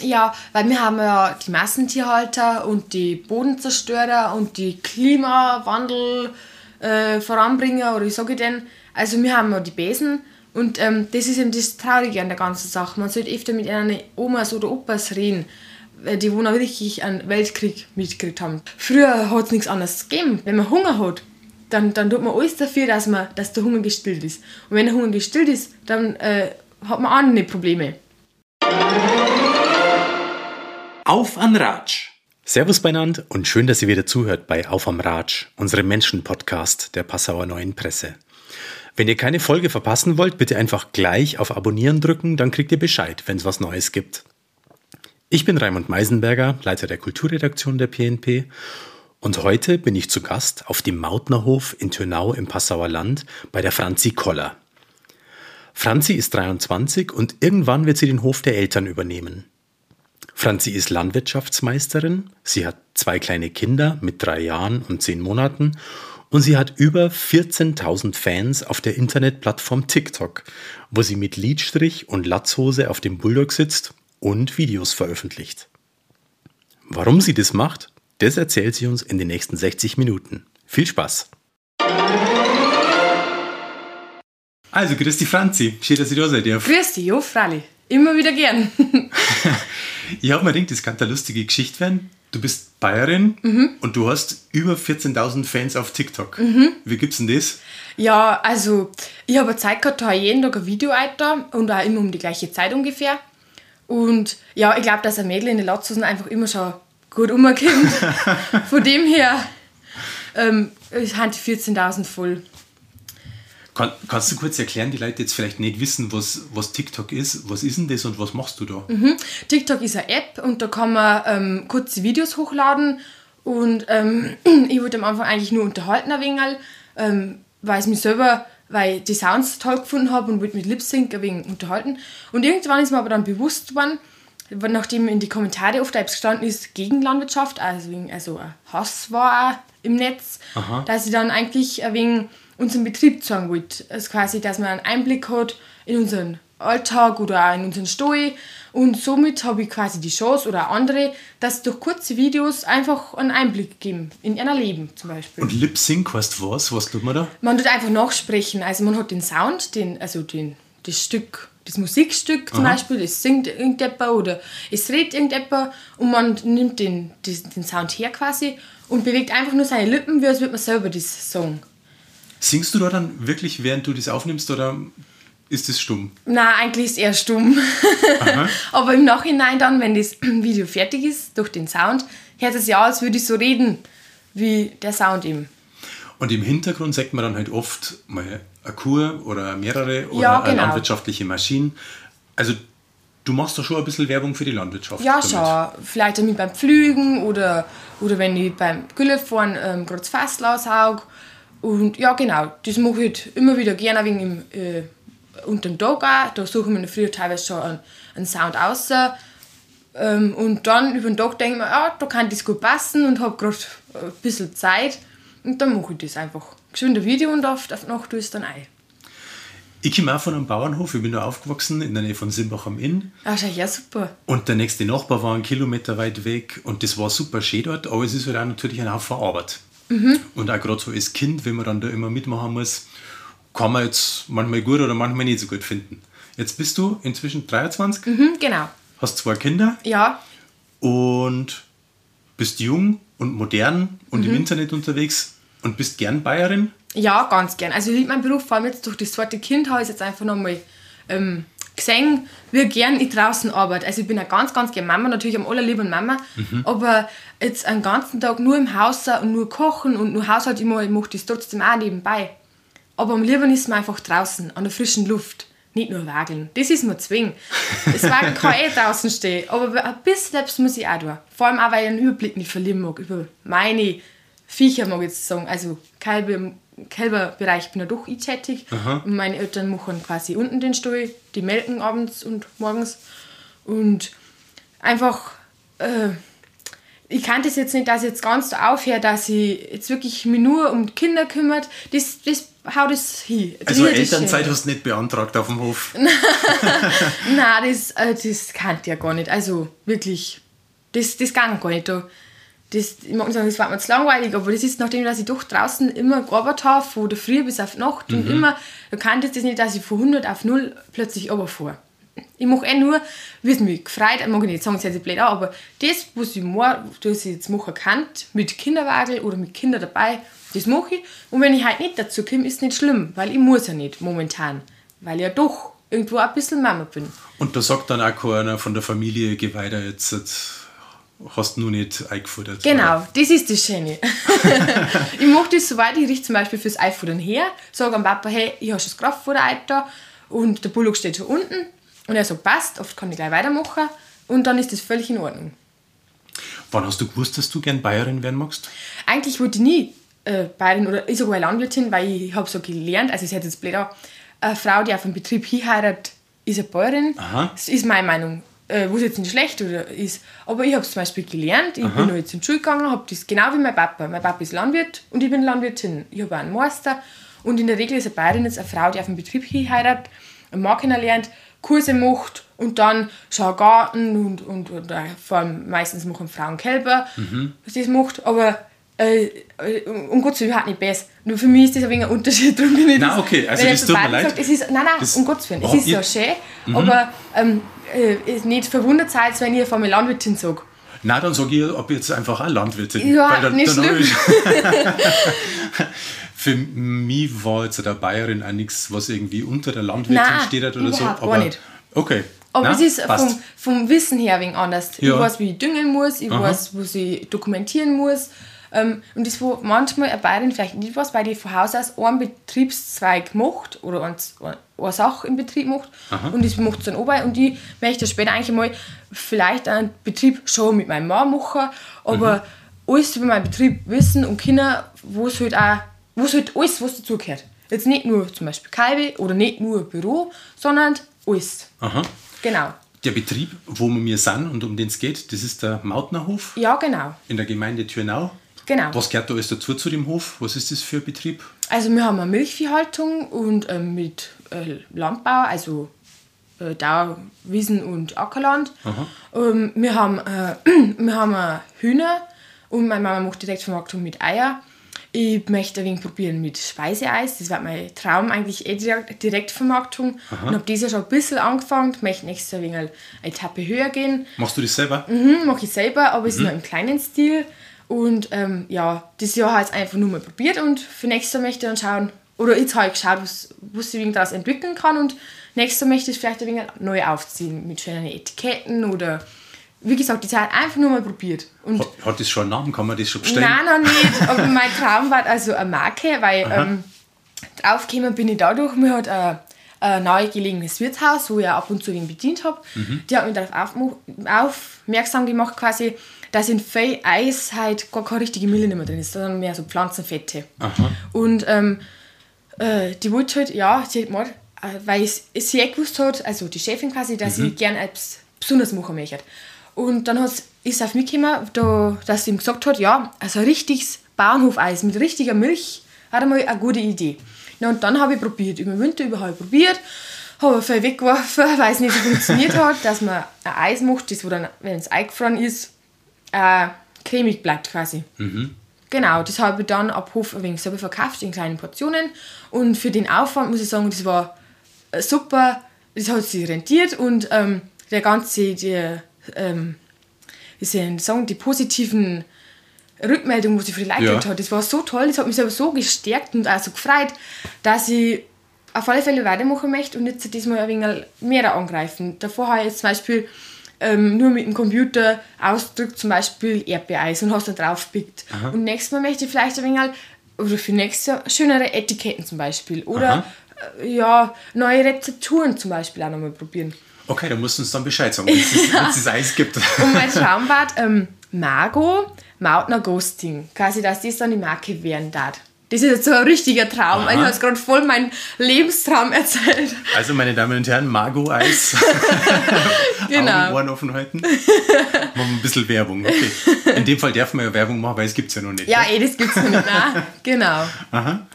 Ja, weil wir haben ja die Massentierhalter und die Bodenzerstörer und die Klimawandel äh, Voranbringer oder wie sage ich denn? Also wir haben ja die Besen und ähm, das ist eben das Traurige an der ganzen Sache. Man sollte öfter mit einer Omas oder Opas reden, die wo noch wirklich einen Weltkrieg mitgekriegt haben. Früher hat es nichts anderes gegeben. Wenn man Hunger hat, dann, dann tut man alles dafür, dass, man, dass der Hunger gestillt ist. Und wenn der Hunger gestillt ist, dann äh, hat man andere Probleme. Auf an Ratsch! Servus beinand und schön, dass ihr wieder zuhört bei Auf am Ratsch, unserem Menschen-Podcast der Passauer Neuen Presse. Wenn ihr keine Folge verpassen wollt, bitte einfach gleich auf Abonnieren drücken, dann kriegt ihr Bescheid, wenn es was Neues gibt. Ich bin Raimund Meisenberger, Leiter der Kulturredaktion der PNP und heute bin ich zu Gast auf dem Mautnerhof in Tönau im Passauer Land bei der Franzi Koller. Franzi ist 23 und irgendwann wird sie den Hof der Eltern übernehmen. Franzi ist Landwirtschaftsmeisterin, sie hat zwei kleine Kinder mit drei Jahren und zehn Monaten und sie hat über 14.000 Fans auf der Internetplattform TikTok, wo sie mit Lidstrich und Latzhose auf dem Bulldog sitzt und Videos veröffentlicht. Warum sie das macht, das erzählt sie uns in den nächsten 60 Minuten. Viel Spaß! Also, grüß dich Franzi, schön, dass ich da seid. Grüß dich, jo, Frali. Immer wieder gern. ich habe mir gedacht, das kann eine lustige Geschichte werden. Du bist Bayerin mhm. und du hast über 14.000 Fans auf TikTok. Mhm. Wie gibt's denn das? Ja, also ich habe Zeit gehabt, da jeden Tag ein Video weiter und auch immer um die gleiche Zeit ungefähr. Und ja, ich glaube, dass ein Mädel in den Latzhosen einfach immer schon gut umkommt. Von dem her ähm, sind die 14.000 voll. Kann, kannst du kurz erklären, die Leute jetzt vielleicht nicht wissen, was, was TikTok ist? Was ist denn das und was machst du da? Mhm. TikTok ist eine App und da kann man ähm, kurze Videos hochladen. Und ähm, ich wollte am Anfang eigentlich nur unterhalten ein wenig, ähm, weil es mich selber, weil ich die Sounds toll gefunden habe und wollte mit Lip Sync ein wenig unterhalten. Und irgendwann ist mir aber dann bewusst geworden, nachdem in die Kommentare oft gestanden ist gegen Landwirtschaft, also, also ein Hass war im Netz, Aha. dass ich dann eigentlich ein wenig unseren Betrieb zeigen wollte. Also quasi, dass man einen Einblick hat in unseren Alltag oder auch in unseren Stall. Und somit habe ich quasi die Chance oder andere, dass durch kurze Videos einfach einen Einblick geben in ihr Leben zum Beispiel. Und Lip Sync heißt was? Was tut man da? Man tut einfach nachsprechen. Also man hat den Sound, den, also den, das Stück, das Musikstück zum Aha. Beispiel, das singt irgendjemand oder es redet irgendjemand und man nimmt den, den, den Sound her quasi und bewegt einfach nur seine Lippen, wie als würde man selber das sagen. Singst du da dann wirklich, während du das aufnimmst, oder ist es stumm? Na, eigentlich ist es eher stumm. Aber im Nachhinein dann, wenn das Video fertig ist, durch den Sound, hört es ja als würde ich so reden, wie der Sound eben. Und im Hintergrund sagt man dann halt oft mal eine Kuh oder mehrere oder ja, genau. eine landwirtschaftliche Maschine. Also du machst doch schon ein bisschen Werbung für die Landwirtschaft. Ja, damit. schon. Vielleicht damit beim Pflügen oder, oder wenn ich beim Güllefahren ähm, das Fass aussauge und ja, genau, das mache ich halt immer wieder gerne wegen im, äh, unter dem Tag auch. Da suche ich mir früher teilweise schon einen, einen Sound aus. Ähm, und dann über den Tag denke ich mir, ah, da kann das gut passen und habe gerade ein bisschen Zeit. Und dann mache ich das einfach. Geschwind ein Video und auf, auf Nacht tue ich es dann ein. Ich komme auch von einem Bauernhof, ich bin da aufgewachsen in der Nähe von Simbach am Inn. Ach ja, super. Und der nächste Nachbar war einen Kilometer weit weg und das war super schön dort, aber es ist halt auch natürlich ein Haufen Arbeit. Mhm. Und auch gerade so als Kind, wenn man dann da immer mitmachen muss, kann man jetzt manchmal gut oder manchmal nicht so gut finden. Jetzt bist du inzwischen 23. Mhm, genau. Hast zwei Kinder. Ja. Und bist jung und modern und mhm. im Internet unterwegs und bist gern Bayerin? Ja, ganz gern. Also ich liebe meinen Beruf, vor allem jetzt durch das zweite Kind habe ich jetzt einfach nochmal ähm, gesehen, wie gern ich draußen arbeite. Also ich bin eine ganz, ganz gerne Mama, natürlich am allerliebsten Mama, mhm. aber jetzt einen ganzen Tag nur im Haus und nur kochen und nur Haushalt, ich mache, ich mache das trotzdem auch nebenbei. Aber am liebsten ist man einfach draußen, an der frischen Luft. Nicht nur wageln. Das ist mir zwing. Das Wagen kann eh draußen stehen. Aber ein bisschen selbst muss ich auch tun. Vor allem auch, weil ich einen Überblick nicht verlieren mag über meine Viecher, mag ich jetzt sagen. Also Kalbe, Kälberbereich bin ja doch ich tätig. Und meine Eltern machen quasi unten den Stall, die melken abends und morgens. Und einfach, äh, ich kann das jetzt nicht, dass ich jetzt ganz so aufhöre, dass ich jetzt wirklich mich nur um Kinder kümmert. Das, das hau das hin. Das Also Elternzeit hast du nicht beantragt auf dem Hof. Nein, das, äh, das kann ich ja gar nicht. Also wirklich, das, das kann gar nicht. Da. Das, ich mag nicht sagen, das war mir zu langweilig, aber das ist, nachdem dass ich doch draußen immer gearbeitet habe, von der Früh bis auf die Nacht und immer, da kann ich das nicht, dass ich von 100 auf 0 plötzlich runterfahre. Ich mache eh nur, wie es mich gefreut, ich mag nicht sagen, es hört sich blöd an, aber das, was ich, mache, was ich jetzt machen kann, mit Kinderwagen oder mit Kindern dabei, das mache ich. Und wenn ich halt nicht dazu komme, ist nicht schlimm, weil ich muss ja nicht momentan, weil ich ja doch irgendwo ein bisschen Mama bin. Und da sagt dann auch keiner von der Familie, geh weiter, jetzt hast du nur nicht eingefuttert. Genau, das ist das Schöne. ich mache das soweit, ich richte zum Beispiel fürs Eifuttern her, sage am Papa, hey, ich habe schon das Kraftfutter da und der Bullock steht schon unten. Und er sagt, passt, oft kann ich gleich weitermachen und dann ist das völlig in Ordnung. Wann hast du gewusst, dass du gern Bayerin werden magst? Eigentlich wollte ich nie äh, Bayerin oder ich sogar Landwirtin, weil ich habe so gelernt, also es hört jetzt blöd an, eine Frau, die auf einen Betrieb hinheiratet, ist eine Bäuerin. Aha. Das ist meine Meinung. Äh, was jetzt nicht schlecht oder ist. Aber ich habe es zum Beispiel gelernt. Ich bin noch jetzt in die Schule gegangen, habe das genau wie mein Papa. Mein Papa ist Landwirt und ich bin Landwirtin. Ich habe einen Meister. Und in der Regel ist eine Bäuerin jetzt eine Frau, die auf einen Betrieb hinheiratet, einen Mann kennenlernt, Kurse macht und dann schon einen Garten und, und, und äh, vor allem meistens machen Frauen Kälber, was das macht. Aber äh, äh, um Gottes Willen überhaupt nicht besser. Nur für mich ist das ein wenig ein Unterschied. Darum bin ich Nein, okay, also das tut ein mir leid. Sagt, es ist, nein, nein, Das- um Gottes Willen. Es ist ja schön, aber ähm, äh, nicht verwundert seid, wenn ihr von mir Landwirtin sage. Na, dann sage ich, ob jetzt einfach auch Landwirtin. Ja, dann, nicht dann schlimm. Für mich war jetzt der Bayerin auch nichts, was irgendwie unter der Landwirtin Nein, steht oder so. überhaupt gar Aber nicht. okay. Aber Na, es ist vom, vom Wissen her wegen anders. Ja. Ich weiß, wie ich düngen muss, ich Aha. weiß, was ich dokumentieren muss. Ähm, und das, wo manchmal eine Bayerin vielleicht nicht weiß, weil die von Haus aus einen Betriebszweig macht oder eine Sache im Betrieb macht und das macht sie dann oben und ich möchte später eigentlich mal vielleicht einen Betrieb schon mit meinem Mann machen, aber Mhm. alles über meinen Betrieb wissen und können, wo es halt auch, wo es halt alles, was dazugehört. Jetzt nicht nur zum Beispiel Kalbe oder nicht nur Büro, sondern alles. Aha. Genau. Der Betrieb, wo wir sind und um den es geht, das ist der Mautnerhof Ja, genau. in der Gemeinde Thürnau. Genau. Was gehört da alles dazu zu dem Hof? Was ist das für ein Betrieb? Also wir haben eine Milchviehhaltung und ähm, mit äh, Landbau, also äh, Dauer, Wiesen und Ackerland. Ähm, wir, haben, äh, wir haben äh, Hühner und meine Mama macht Direktvermarktung mit Eier. Ich möchte ein wenig probieren mit Speiseeis. Das war mein Traum eigentlich eh direkt, Direktvermarktung. Und habe dieses Jahr schon ein bisschen angefangen. Möchte nächstes Jahr ein wenig eine Etappe höher gehen. Machst du das selber? Mhm, mache ich selber, aber es ist noch im kleinen Stil. Und ähm, ja, dieses Jahr habe ich es einfach nur mal probiert und für nächstes Jahr möchte ich dann schauen, oder jetzt habe ich geschaut, was, was ich daraus entwickeln kann und nächstes Jahr möchte ich es vielleicht ein wenig neu aufziehen mit schönen Etiketten oder wie gesagt, die hat einfach nur mal probiert. Und Hat, hat das schon einen Namen? Kann man das schon bestellen? Nein, noch nicht. Aber mein Traum war also eine Marke, weil ähm, draufgekommen bin ich dadurch, mir hat ein, ein neu gelegenes Wirtshaus, wo ich auch ab und zu ihn bedient habe, die hat mich darauf aufmerksam gemacht, quasi, dass in viel Eis halt gar keine richtige Milch nicht mehr drin ist, sondern mehr so Pflanzenfette. Und ähm, äh, die wollte halt, ja, sie hat mal, äh, weil sie eh gewusst hat, also die Chefin quasi, dass ich gerne etwas Besonderes machen möchte. Und dann hat, ist es auf mich gekommen, da, dass sie ihm gesagt hat, ja, also ein richtiges Bauernhofeis mit richtiger Milch hat einmal eine gute Idee. Ja, und dann habe ich probiert, über den Winter über habe ich probiert, habe viel weggeworfen, weil es nicht funktioniert hat, dass man ein Eis macht, das wo dann, wenn es eingefroren ist, äh, cremig bleibt quasi. Genau, das habe ich dann ab Hof ein wenig selber verkauft in kleinen Portionen. Und für den Aufwand muss ich sagen, das war äh, super, das hat sich rentiert und ähm, der ganze, die, ähm, wie soll ich sagen, die positiven Rückmeldungen, die sie für die Leute Ja. hat, das war so toll, das hat mich selber so gestärkt und auch so gefreut, dass ich auf alle Fälle weitermachen möchte und jetzt diesmal ein wenig mehr angreifen. Davor habe ich jetzt zum Beispiel ähm, nur mit dem Computer ausdrückt, zum Beispiel Erdbeereis und hast da drauf gepickt. Und nächstes Mal möchte ich vielleicht ein wenig, oder für nächstes Jahr, schönere Etiketten zum Beispiel. Oder äh, ja, neue Rezepturen zum Beispiel auch nochmal probieren. Okay, da musst du uns dann Bescheid sagen, wenn es das, Eis gibt. Und mein Traum war ähm, Margot Mautner Ghosting. Quasi, dass das dann die Marke werden darf. Das ist jetzt so ein richtiger Traum. Aha. Ich habe jetzt gerade voll meinen Lebenstraum erzählt. Also, meine Damen und Herren, Margot Eis. Genau. Augen, Ohren offen halten. Machen wir ein bisschen Werbung. Okay. In dem Fall darf man ja Werbung machen, weil es gibt es ja noch nicht. Ja, gell? eh, das gibt's noch nicht. Nein, genau. Aha.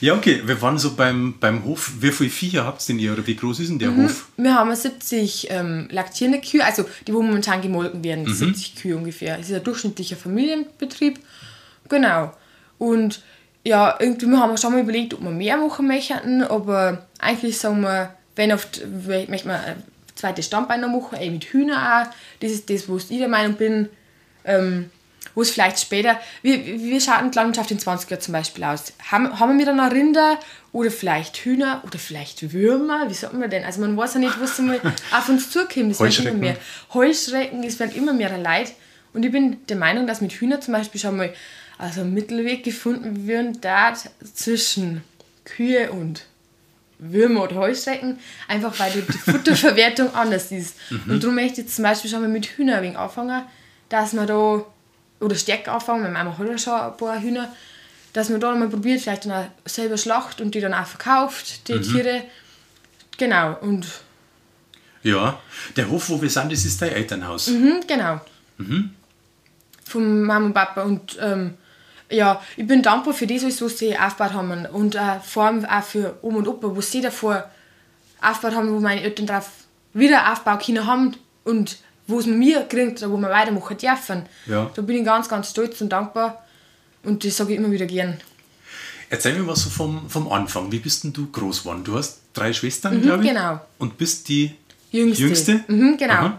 Ja, okay. Wir waren so beim, beim Hof. Wie viele Viecher habt ihr denn ihr oder wie groß ist denn der Hof? Wir haben 70 ähm, laktierende Kühe, also die, wo momentan gemolken werden, 70 Kühe ungefähr. Es ist ein durchschnittlicher Familienbetrieb. Genau. Und ja, irgendwie haben wir schon mal überlegt, ob wir mehr machen möchten, aber eigentlich sagen wir, wenn oft möchten wir ein zweites Standbein noch machen, eben mit Hühner auch. Das ist das, wo ich der Meinung bin, ähm, wo es vielleicht später, wie, wie schaut die Landwirtschaft in 20 Jahren zum Beispiel aus? Haben, haben wir dann noch Rinder oder vielleicht Hühner oder vielleicht Würmer? Wie sagt man denn? Also man weiß ja nicht, was mal auf uns zukommt. Es werden immer mehr Heuschrecken, es werden immer mehr Leid. Und ich bin der Meinung, dass mit Hühner zum Beispiel schon mal also ein Mittelweg gefunden wird, da zwischen Kühe und Würmer oder Heuschrecken, einfach weil die die Futterverwertung anders ist. Und darum möchte ich jetzt zum Beispiel schon mal mit Hühner ein wenig anfangen, dass man da, oder stärker anfangen, meine Mama hat ja schon ein paar Hühner, dass man da mal probiert, vielleicht dann auch selber schlacht und die dann auch verkauft, die Tiere. Genau, und Ja. Der Hof, wo wir sind, das ist dein Elternhaus. Mhm, genau. Von Mama und Papa. Und ähm, ja, ich bin dankbar für das, alles, was sie aufgebaut haben. Und äh, vor allem auch für Oma und Opa, was sie davor aufgebaut haben, wo meine Eltern drauf wieder aufbauen können haben und wo es mir kriegt, wo wir weitermachen dürfen. Ja. Da bin ich ganz, ganz stolz und dankbar. Und das sage ich immer wieder gern. Erzähl mir was so vom, vom Anfang. Wie bist denn du groß geworden? Du hast drei Schwestern, glaube ich. genau. Und bist die Jüngste. Jüngste? Mhm, genau. Aha.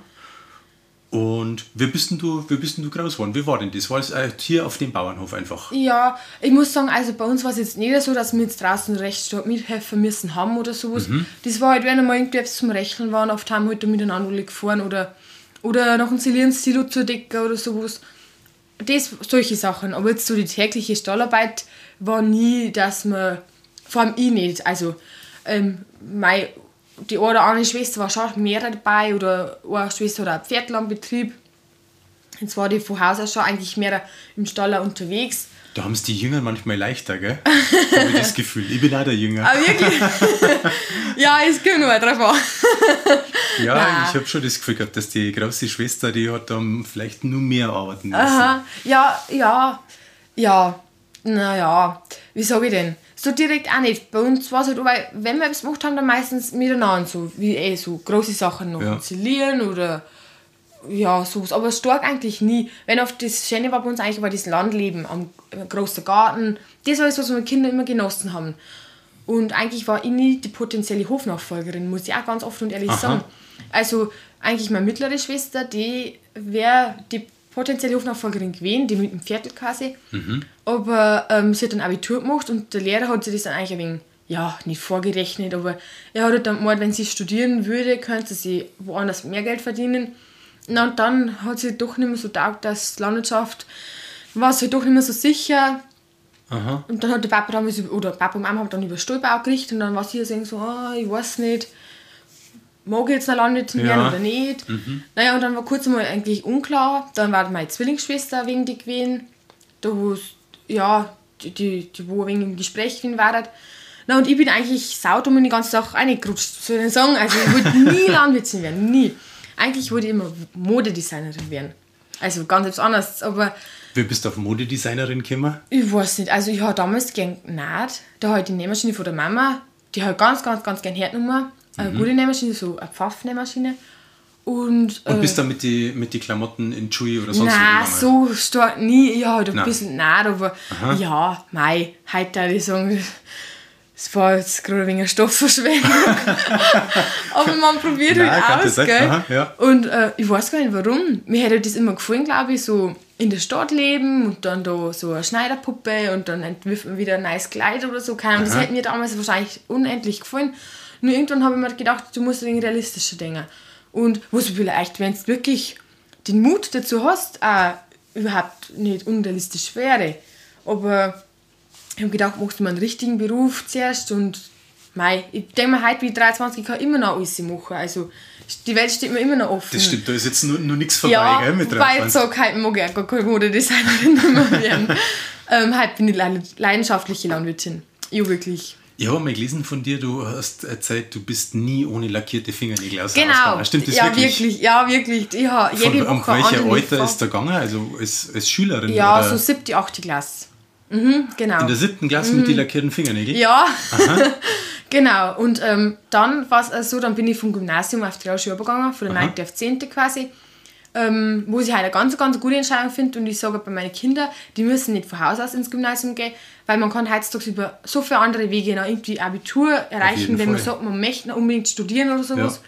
Und wie bist denn du, wie bist denn du groß geworden? Wie war denn das? War es hier auf dem Bauernhof einfach? Ja, ich muss sagen, also bei uns war es jetzt nicht so, dass wir jetzt draußen recht stark mithelfen müssen haben oder sowas. Das war halt, wenn einmal irgendwie etwas zum Rechnen waren, oft haben wir halt da miteinander gefahren oder, oder noch ein Silo zu decken oder sowas. Das, solche Sachen. Aber jetzt so die tägliche Stallarbeit war nie, dass man, vor allem ich nicht, also ähm, mein, die eine oder andere Schwester war schon mehr dabei oder eine Schwester hat auch einen Pferdlandbetrieb. Jetzt war die von Haus aus schon eigentlich mehr im Stall unterwegs. Da haben es die Jünger manchmal leichter, gell? Habe ich das Gefühl. Ich bin auch der Jünger. Ah, wirklich? ja, es kommt nur drauf an. ja, nein. ich habe schon das Gefühl gehabt, dass die große Schwester, die hat dann vielleicht nur mehr arbeiten müssen. Aha. Ja, ja, ja. Naja, wie sage ich denn? So direkt auch nicht. Bei uns war es halt, weil wenn wir etwas gemacht haben, dann meistens miteinander, so wie eh so große Sachen noch Ja. oder ja, sowas. Aber stark eigentlich nie. Wenn oft das Schöne war bei uns eigentlich war das Landleben am äh, großen Garten. Das war das, was wir Kinder immer genossen haben. Und eigentlich war ich nie die potenzielle Hofnachfolgerin, muss ich auch ganz offen und ehrlich Aha. sagen. Also eigentlich meine mittlere Schwester, die wäre die potenzielle Hofnachfolgerin gewesen, die mit dem Viertel quasi. Aber ähm, sie hat dann Abitur gemacht und der Lehrer hat sich das dann eigentlich ein wenig, ja, nicht vorgerechnet, aber er hat halt dann gemeint, wenn sie studieren würde, könnte sie woanders mehr Geld verdienen. Na, und dann hat sie doch nicht mehr so taugt, dass Landwirtschaft war sie doch nicht mehr so sicher. Aha. Und dann hat der Papa über- oder Papa und Mama haben dann über Stallbau gerichtet und dann war sie so, so ah, ich weiß nicht, mag ich jetzt noch Landwirtin werden Ja. oder nicht. Naja, und dann war kurz mal eigentlich unklar. Dann war meine Zwillingsschwester wegen die gewesen, da wo ja, die, die, die wo wegen im Gespräch gewesen war. Na, und ich bin eigentlich saudumm in die ganze Sache reingerutscht, soll ich sagen. Also ich wollte nie Landwirtin werden, nie. Eigentlich wollte ich immer Modedesignerin werden. Also ganz etwas anderes, aber Wie bist du auf Modedesignerin gekommen? ich weiß nicht, also ich habe damals gern genäht. Da habe ich die Nähmaschine von der Mama, die habe ich ganz, ganz, ganz gern hergenommen. Eine gute Nähmaschine, so eine Pfaffnähmaschine. Und, Und äh, bist du mit die, mit die Klamotten in Chewy oder sonst Nein, wo gegangen? so stark nie. Habe halt ein Nein. bisschen genäht, aber ja, mei, heute würde ich sagen, es war jetzt gerade ein wenig Stoffverschwendung. aber man probiert Nein, halt aus, gell? Aha, ja. Und äh, ich weiß gar nicht warum. Mir hätte das immer gefallen, glaube ich, so in der Stadt leben und dann da so eine Schneiderpuppe und dann entwirft man wieder ein neues Kleid oder so. Keine Ahnung, das hätte mir damals wahrscheinlich unendlich gefallen. Nur irgendwann habe ich mir gedacht, du musst ein wenig realistischer denken. Und was vielleicht, wenn du wirklich den Mut dazu hast, auch überhaupt nicht unrealistisch wäre. Aber ich habe gedacht, machst du mal einen richtigen Beruf zuerst und mei, ich denke mir, heute wie 23 kann ich immer noch alles machen. Also die Welt steht mir immer noch offen. Das stimmt, da ist jetzt nur, nur nichts vorbei, Ja, gell, mit wobei ich 23. sage, heute mag ich auch gar keine Modedesignerin mehr werden. ähm, halt bin ich leidenschaftliche Landwirtin. Ja, wirklich. Ich habe mal gelesen von dir, du hast erzählt, du bist nie ohne lackierte Fingernägel aus Genau. Stimmt das ja, wirklich? wirklich? Ja, wirklich. Ich habe jede von, Woche um welcher Alter ist der gegangen? Also als, als Schülerin? Ja, oder? so siebte, achte Klasse. Mhm, genau. In der siebten Klasse mhm. mit den lackierten Fingernägeln? Ja. genau. Und ähm, dann war es so, dann bin ich vom Gymnasium auf die Realschule übergegangen, von der 9. auf 10. quasi ähm, wo ich halt eine ganz, ganz gute Entscheidung finde. Und ich sage bei meinen Kindern, die müssen nicht von Haus aus ins Gymnasium gehen, weil man kann heutzutage über so viele andere Wege noch irgendwie Abitur erreichen, wenn Fall. man sagt, man möchte noch unbedingt studieren oder sowas.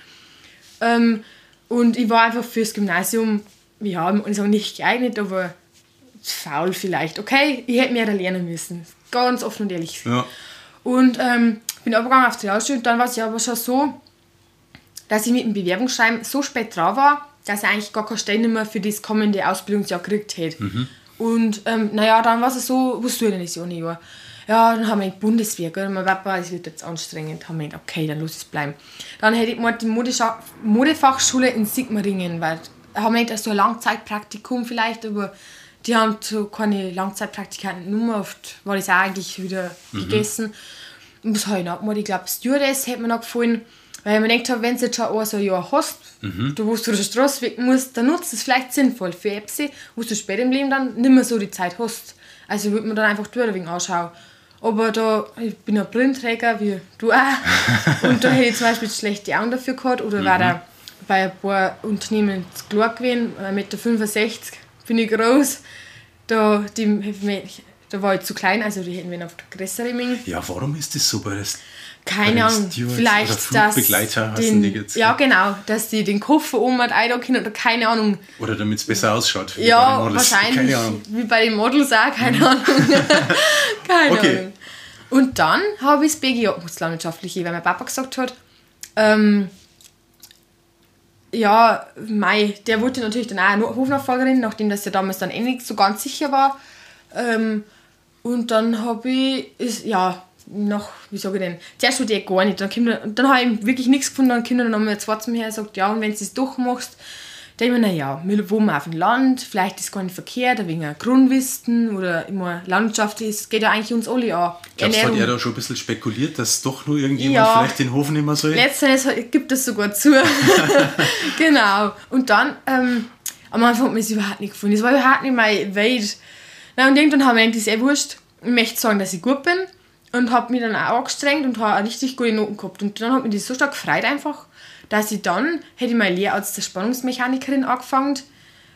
Ja. Ähm, und ich war einfach fürs Gymnasium, ja, ich sage nicht geeignet, aber faul vielleicht. Okay, ich hätte mehr da lernen müssen. Ganz offen und ehrlich. Ja. Und ähm, bin abgegangen auf die Realschule und dann war es ja aber schon so, dass ich mit dem Bewerbungsschreiben so spät dran war, dass er eigentlich gar keine Stelle mehr für das kommende Ausbildungsjahr gekriegt hätte. Mhm. Und ähm, naja, dann war es so, was tue ich denn das Jahr nicht? Ja, dann haben wir die Bundeswehr, gell? mein Papa, es wird jetzt anstrengend. Haben wir gedacht, okay, dann lass es bleiben. Dann hätte ich mal die Modescha Modefachschule in Sigmaringen, weil haben wir so ein Langzeitpraktikum vielleicht, aber die haben so keine Langzeitpraktikanten. Nur oft war das auch eigentlich wieder mhm. gegessen. Und was habe ich noch gemacht? Ich glaube, Stewardess hätte mir noch gefallen. Weil ich mir gedacht habe, wenn du jetzt schon ein so ein Jahr hast, mhm. du, wo du der Straße weg musst, dann nutzt es vielleicht sinnvoll für Apps, wo du später im Leben dann nicht mehr so die Zeit hast. Also würde man dann einfach durch wegen anschauen. Aber da, ich bin ein Brillenträger, wie du auch. und da hätte ich zum Beispiel schlechte Augen dafür gehabt. Oder mhm. war da bei ein paar Unternehmen zu klar gewesen, 1,65 Meter bin ich groß. Da, die, da war ich zu klein, also die hätten wir noch größere Mengen. Ja, warum ist das so bei der keine Ahnung, vielleicht dass den, die jetzt, ja genau, dass die den Koffer oben hat können oder keine Ahnung. Oder damit es besser ausschaut. Ja, wahrscheinlich. Wie bei den Models auch, keine mhm. Ahnung. keine okay. Ahnung. Und dann habe ich das BG Landwirtschaftliche, weil mein Papa gesagt hat, ähm, ja, Mai, der wollte natürlich dann auch Hofnachfolgerin, nachdem das ja damals dann eh nicht so ganz sicher war. Ähm, und dann habe ich, ist, ja, noch, wie sage ich denn, zuerst wollte ich gar nicht. Dann, dann habe ich wirklich nichts gefunden. Dann kommt dann nochmal zwei zu mir und sagt, ja, und wenn du es doch machst, dann ich mir, naja, wir wohnen auf dem Land, vielleicht ist es gar nicht verkehrt, wegen Grundwissen oder immer Landschaft ist, geht ja eigentlich uns alle an. Glaubst du, hat er da schon ein bisschen spekuliert, dass doch nur irgendjemand ja, vielleicht den Hof mehr soll? Letztendlich gibt es sogar zu. genau. Und dann, ähm, am Anfang hat man es überhaupt nicht gefunden. Es war überhaupt nicht meine Welt. Na, und irgendwann haben wir eigentlich, das eh wurscht. Ich möchte sagen, dass ich gut bin und habe mich dann auch angestrengt und habe richtig gute Noten gehabt. Und dann hat mich das so stark gefreut einfach, dass ich dann, hätte ich meine Lehre als der Spannungsmechanikerin angefangen,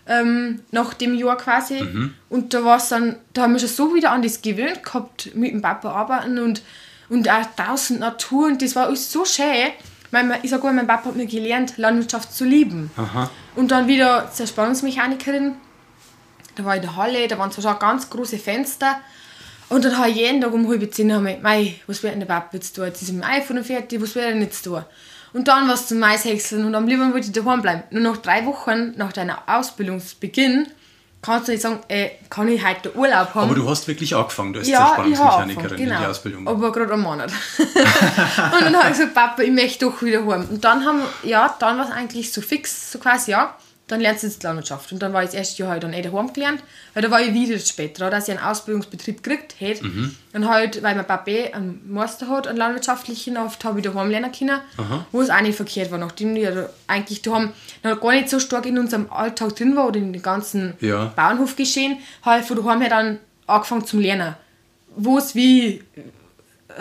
ähm, nach dem Jahr quasi. Mhm. Und da war dann, da haben wir schon so wieder an das gewöhnt gehabt, mit dem Papa arbeiten und, und auch tausend Natur und das war alles so schön. Ich sage mal, mein Papa hat mir gelernt, Landwirtschaft zu lieben. Aha. Und dann wieder zur Spannungsmechanikerin. Da war ich in der Halle, da waren zwar schon ganz große Fenster, und dann habe ich jeden Tag um halb zehn habe ich, was wird denn der Papa jetzt tun? Jetzt ist im iPhone fertig, was wird er jetzt tun? Und dann was zum Maishäckseln und am liebsten wollte ich daheim bleiben. Nur nach drei Wochen nach deiner Ausbildungsbeginn kannst du nicht sagen, äh, kann ich heute Urlaub haben. Aber du hast wirklich angefangen, du als ja, Zerspannungsmechanikerin genau. in die Ausbildung. Aber gerade einen Monat. und dann habe ich gesagt, Papa, ich möchte doch wieder heim. Und dann haben ja, dann war es eigentlich so fix, so quasi, ja, dann lernst du jetzt Landwirtschaft. Und dann war ich das erste Jahr halt dann eh daheim gelernt, weil da war ich wieder später, dass ich einen Ausbildungsbetrieb gekriegt hätte. Mhm. Und halt, weil mein Papa einen Master hat, einen landwirtschaftlichen, oft habe ich daheim lernen können, Aha. wo es auch nicht verkehrt war, nachdem ich eigentlich daheim noch gar nicht so stark in unserem Alltag drin war oder in dem ganzen ja. Bauernhof geschehen, habe ich von daheim her dann angefangen zu lernen, wo es wie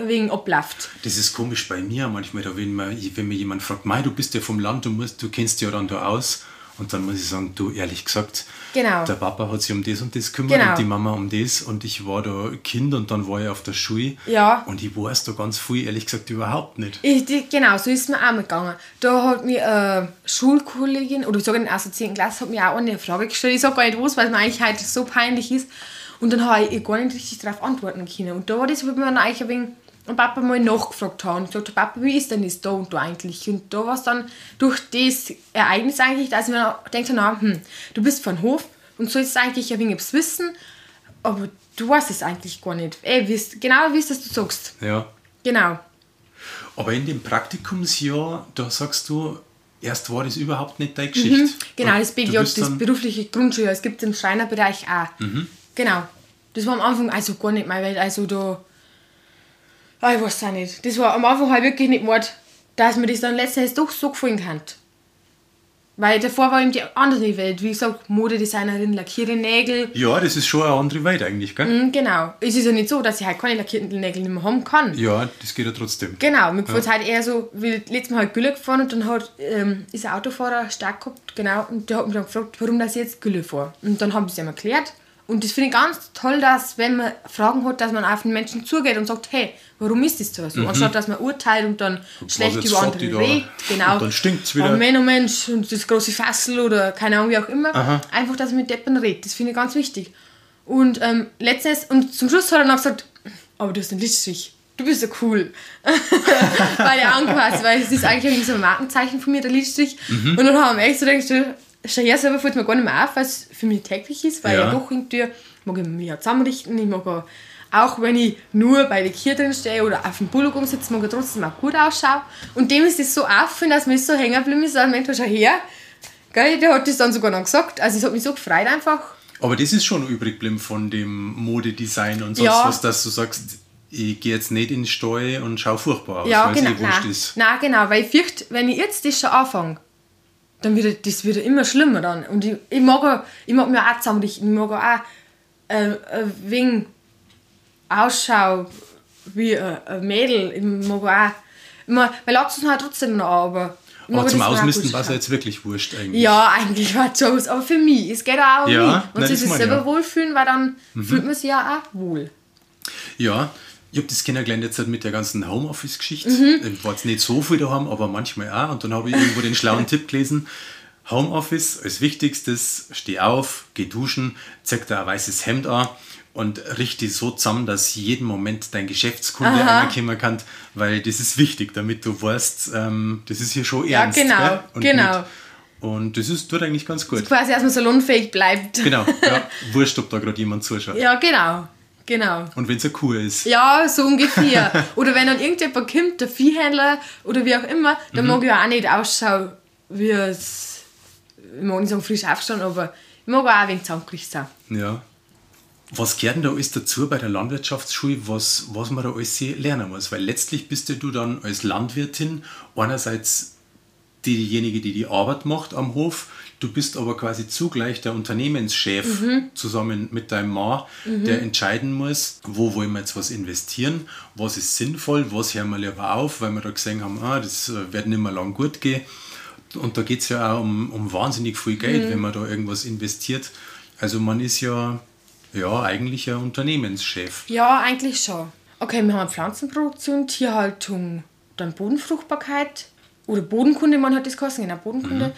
wegen abläuft. Das ist komisch bei mir manchmal, da wenn, man, wenn mir jemand fragt, Mai, du bist ja vom Land, du, musst, du kennst ja dann da aus. Und dann muss ich sagen, du ehrlich gesagt, genau. der Papa hat sich um das und das gekümmert genau. und die Mama um das und ich war da Kind und dann war ich auf der Schule ja. und ich weiß da ganz viel, ehrlich gesagt, überhaupt nicht. Ich, die, genau, so ist es mir auch gegangen. Da hat mir eine Schulkollegin, oder ich sage in der 10. Klasse, hat mir auch eine Frage gestellt, ich sage gar nicht was, weil es mir eigentlich heute so peinlich ist. Und dann habe ich gar nicht richtig darauf antworten können. Und da war das, wo mir eigentlich ein wenig und Papa mal nachgefragt haben und gesagt, Papa, wie ist denn das da und da eigentlich? Und da war es dann durch das Ereignis eigentlich, dass ich mir denke, na, hm, du bist von Hof und sollst eigentlich ein wenig was wissen, aber du weißt es eigentlich gar nicht. Ey, wie genau wie es das du sagst. Ja. Genau. Aber in dem Praktikumsjahr, da sagst du, erst war das überhaupt nicht deine Geschichte. Mhm, genau, das BGJ, das berufliche Grundschuljahr, es gibt im Schreinerbereich auch. Mhm. Genau. Das war am Anfang also gar nicht meine Welt. Also da. Ah, ich weiß auch nicht. Das war am Anfang halt wirklich nicht Mord, dass mir das dann letztendlich doch so gefallen kann. Weil davor war eben die andere Welt, wie gesagt, Modedesignerin, lackiere Nägel. Ja, das ist schon eine andere Welt eigentlich, gell? Mhm, genau. Es ist ja nicht so, dass ich halt keine lackierten Nägel nicht mehr haben kann. Ja, das geht ja trotzdem. Genau, mir gefällt halt eher so, wie letztes Mal halt Gülle gefahren und dann hat, ähm, ist ein Autofahrer stark gehabt, genau, und der hat mich dann gefragt, warum das jetzt Gülle fahre. Und dann habe ich es ihm erklärt. Und das finde ich ganz toll, dass, wenn man Fragen hat, dass man auf den Menschen zugeht und sagt, hey, warum ist das so? so Anstatt dass man urteilt und dann schlecht jetzt über andere redet. Genau. Und dann stinkt's wieder. Oh, Mensch, oh Mensch, und das große Fassel oder keine Ahnung, wie auch immer. Einfach, dass man mit Deppen redet. Das finde ich ganz wichtig. Und ähm, letztens, und zum Schluss hat er noch gesagt, aber du hast einen Lidstrich. Du bist ja cool. weil er angepasst, weil es ist eigentlich so ein Markenzeichen von mir, der Lidstrich. Mhm. Und dann haben wir echt so gedacht, schon her selber fällt mir gar nicht mehr auf, weil es für mich täglich ist, weil Ja. ja doch irgendwie mag ich mich auch zusammenrichten, ich mag auch, auch wenn ich nur bei der Kier drin stehe oder auf dem Bullock umsitze, mag ich trotzdem auch gut ausschauen. Und dem ist das so aufgefallen, dass mir so hängen geblieben ist, Mensch, schau her. Gell, der hat das dann sogar noch gesagt. Also es hat mich so gefreut einfach. Aber das ist schon übrig geblieben von dem Modedesign und sonst Ja. was, dass du sagst, ich gehe jetzt nicht in den Stall und schau furchtbar aus, Ja, weil genau. es eh wurscht Nein, ist. nein, genau, weil ich fürchte, wenn ich jetzt das schon anfange, dann wird das wird immer schlimmer dann. Und ich, ich, mag, auch, ich mag mir auch zusammenrichten, ich mag auch äh, ein wenig Ausschau wie ein, ein Mädel. Ich mag auch, mag, weil Latzen halt trotzdem noch aber... Aber zum Ausmisten war es jetzt wirklich wurscht eigentlich. Ja, eigentlich war es schon was, aber für mich, es geht auch um Ja, mich. Und sie sich selber ja. wohlfühlen, weil dann fühlt man sich ja auch wohl. Ja, ich habe das kennengelernt jetzt mit der ganzen Homeoffice-Geschichte. Mhm. Ich war jetzt nicht so viel daheim, aber manchmal auch. Und dann habe ich irgendwo den schlauen Tipp gelesen. Homeoffice als Wichtigstes, steh auf, geh duschen, zeig dir ein weißes Hemd an und richte so zusammen, dass jeden Moment dein Geschäftskunde reinkommen kann, weil das ist wichtig, damit du weißt, ähm, das ist hier schon Ja, ernst. genau, gell? Und genau. nicht- Und das ist, tut eigentlich ganz gut. Quasi, dass man salonfähig bleibt. Genau, ja. Wurscht, ob da gerade jemand zuschaut. Ja, genau. Genau. Und wenn es eine Kuh ist. Ja, so ungefähr. oder wenn dann irgendjemand kommt, der Viehhändler oder wie auch immer, dann mag ich auch nicht ausschauen, wie es, ich mag nicht sagen frisch aufstehen, aber ich mag auch ein wenig zusammengerichtet sein. Ja. Was gehört denn da alles dazu bei der Landwirtschaftsschule, was, was man da alles lernen muss? Weil letztlich bist ja du dann als Landwirtin einerseits diejenige, die die Arbeit macht am Hof, du bist aber quasi zugleich der Unternehmenschef zusammen mit deinem Mann, der entscheiden muss, wo wollen wir jetzt was investieren, was ist sinnvoll, was hören wir lieber auf, weil wir da gesehen haben, ah, das äh, wird nicht mehr lang gut gehen. Und da geht es ja auch um, um wahnsinnig viel Geld, wenn man da irgendwas investiert. Also man ist ja, ja eigentlich ein Unternehmenschef. Ja, eigentlich schon. Okay, wir haben Pflanzenproduktion, Tierhaltung, dann Bodenfruchtbarkeit oder Bodenkunde, man hat das geheißen, genau, Bodenkunde.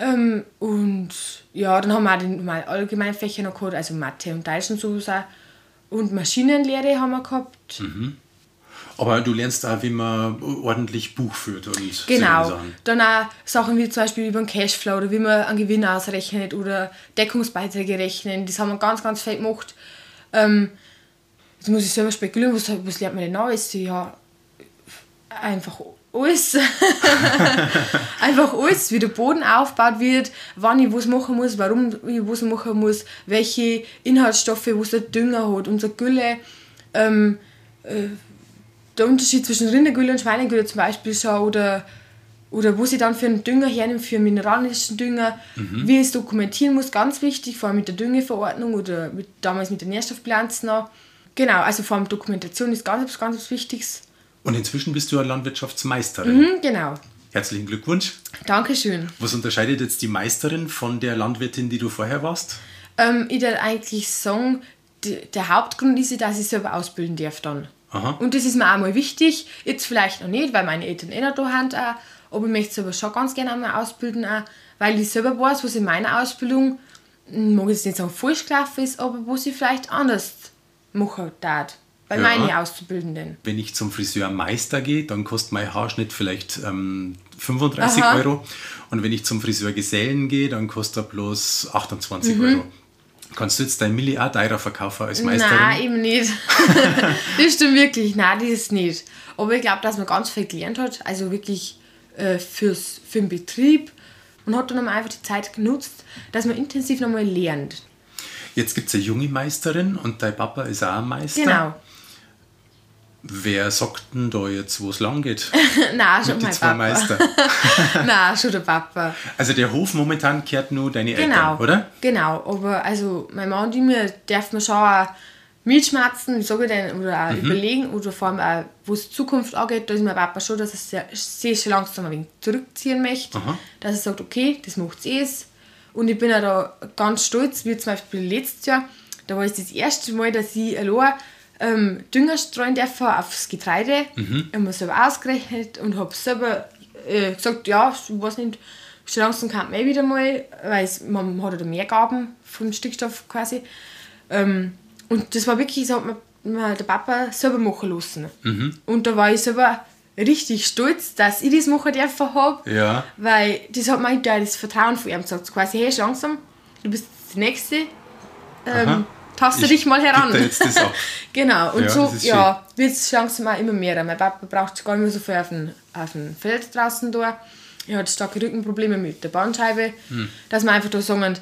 Ähm, und ja, dann haben wir auch die normalen allgemeinen Fächer noch gehabt, also Mathe und Deutsch und auch. Und Maschinenlehre haben wir gehabt. Aber du lernst auch, wie man ordentlich Buch führt und Genau. Sachen. Dann auch Sachen wie zum Beispiel über den Cashflow oder wie man einen Gewinn ausrechnet oder Deckungsbeiträge rechnen. Das haben wir ganz, ganz viel gemacht. Ähm, jetzt muss ich selber spekulieren, was, was lernt man denn alles? Ja, einfach alles. einfach alles, wie der Boden aufgebaut wird, wann ich was machen muss, warum ich was machen muss, welche Inhaltsstoffe, was der Dünger hat, unsere Gülle. Ähm, der Unterschied zwischen Rindergülle und Schweinegülle zum Beispiel schon oder, oder wo sie dann für einen Dünger hernimmt, für einen mineralischen Dünger, wie ich es dokumentieren muss, ganz wichtig, vor allem mit der Düngeverordnung oder mit, damals mit der Nährstoffbilanz noch. Genau, also vor allem Dokumentation ist ganz, ganz was Wichtiges. Und inzwischen bist du eine Landwirtschaftsmeisterin. Mhm, genau. Herzlichen Glückwunsch. Dankeschön. Was unterscheidet jetzt die Meisterin von der Landwirtin, die du vorher warst? Ähm, ich würde eigentlich sagen, der Hauptgrund ist, ja, dass ich selber ausbilden darf dann. Aha. Und das ist mir auch mal wichtig. Jetzt vielleicht noch nicht, weil meine Eltern eh noch da. Auch. Aber ich möchte selber schon ganz gerne einmal ausbilden, auch, weil ich selber weiß, was in meiner Ausbildung, ich mag jetzt nicht sagen falsch gelaufen ist, aber was ich vielleicht anders machen darf. Bei Ja. meinen Auszubildenden. Wenn ich zum Friseurmeister gehe, dann kostet mein Haarschnitt vielleicht ähm, 35 Aha. Euro. Und wenn ich zum Friseurgesellen gehe, dann kostet er bloß 28 Mhm. Euro. Kannst du jetzt dein Milli auch teurer verkaufen als Meisterin? Nein, eben nicht. das stimmt wirklich. Nein, das ist nicht. Aber ich glaube, dass man ganz viel gelernt hat. Also wirklich äh, fürs, für den Betrieb. Und hat dann einfach die Zeit genutzt, dass man intensiv nochmal lernt. Jetzt gibt es eine junge Meisterin und dein Papa ist auch ein Meister. Genau. Wer sagt denn da jetzt, wo es lang geht? Nein, schon Mit mein zwei Papa. Meister. Nein, schon der Papa. Also der Hof momentan kehrt nur deine Genau. Eltern, oder? Genau, aber also mein Mann und ich, mir darf man schon auch mitschmerzen, wie sage ich denn, oder Mhm. auch überlegen, oder vor allem auch, was die Zukunft angeht, da ist mein Papa schon, dass er sehr, sehr langsam ein wenig zurückziehen möchte. Aha. Dass er sagt, okay, das macht es. Und ich bin auch da ganz stolz, wie zum Beispiel letztes Jahr, da war es das erste Mal, dass ich allein ähm, Dünger streuen darf aufs Getreide. Mhm. Ich habe mir selber ausgerechnet und habe selber äh, gesagt, ja, ich weiß nicht, schon langsam kann man eh wieder mal, weil es, man hat ja da mehr Gaben vom Stickstoff quasi. Ähm, und das war wirklich, so hat mir, mir der Papa selber machen lassen. Mhm. Und da war ich selber richtig stolz, dass ich das machen dürfen habe. Ja. Weil das hat mir da das Vertrauen von ihm gesagt. Quasi, hey, langsam, du bist die Nächste, ähm, taste Ich dich mal heran. genau, und Ja, so ja, wird es langsam auch immer mehr. Mein Papa braucht gar nicht mehr so viel auf dem, auf dem Feld draußen da. Er hat starke Rückenprobleme mit der Bandscheibe. Hm. Dass man einfach da sagen,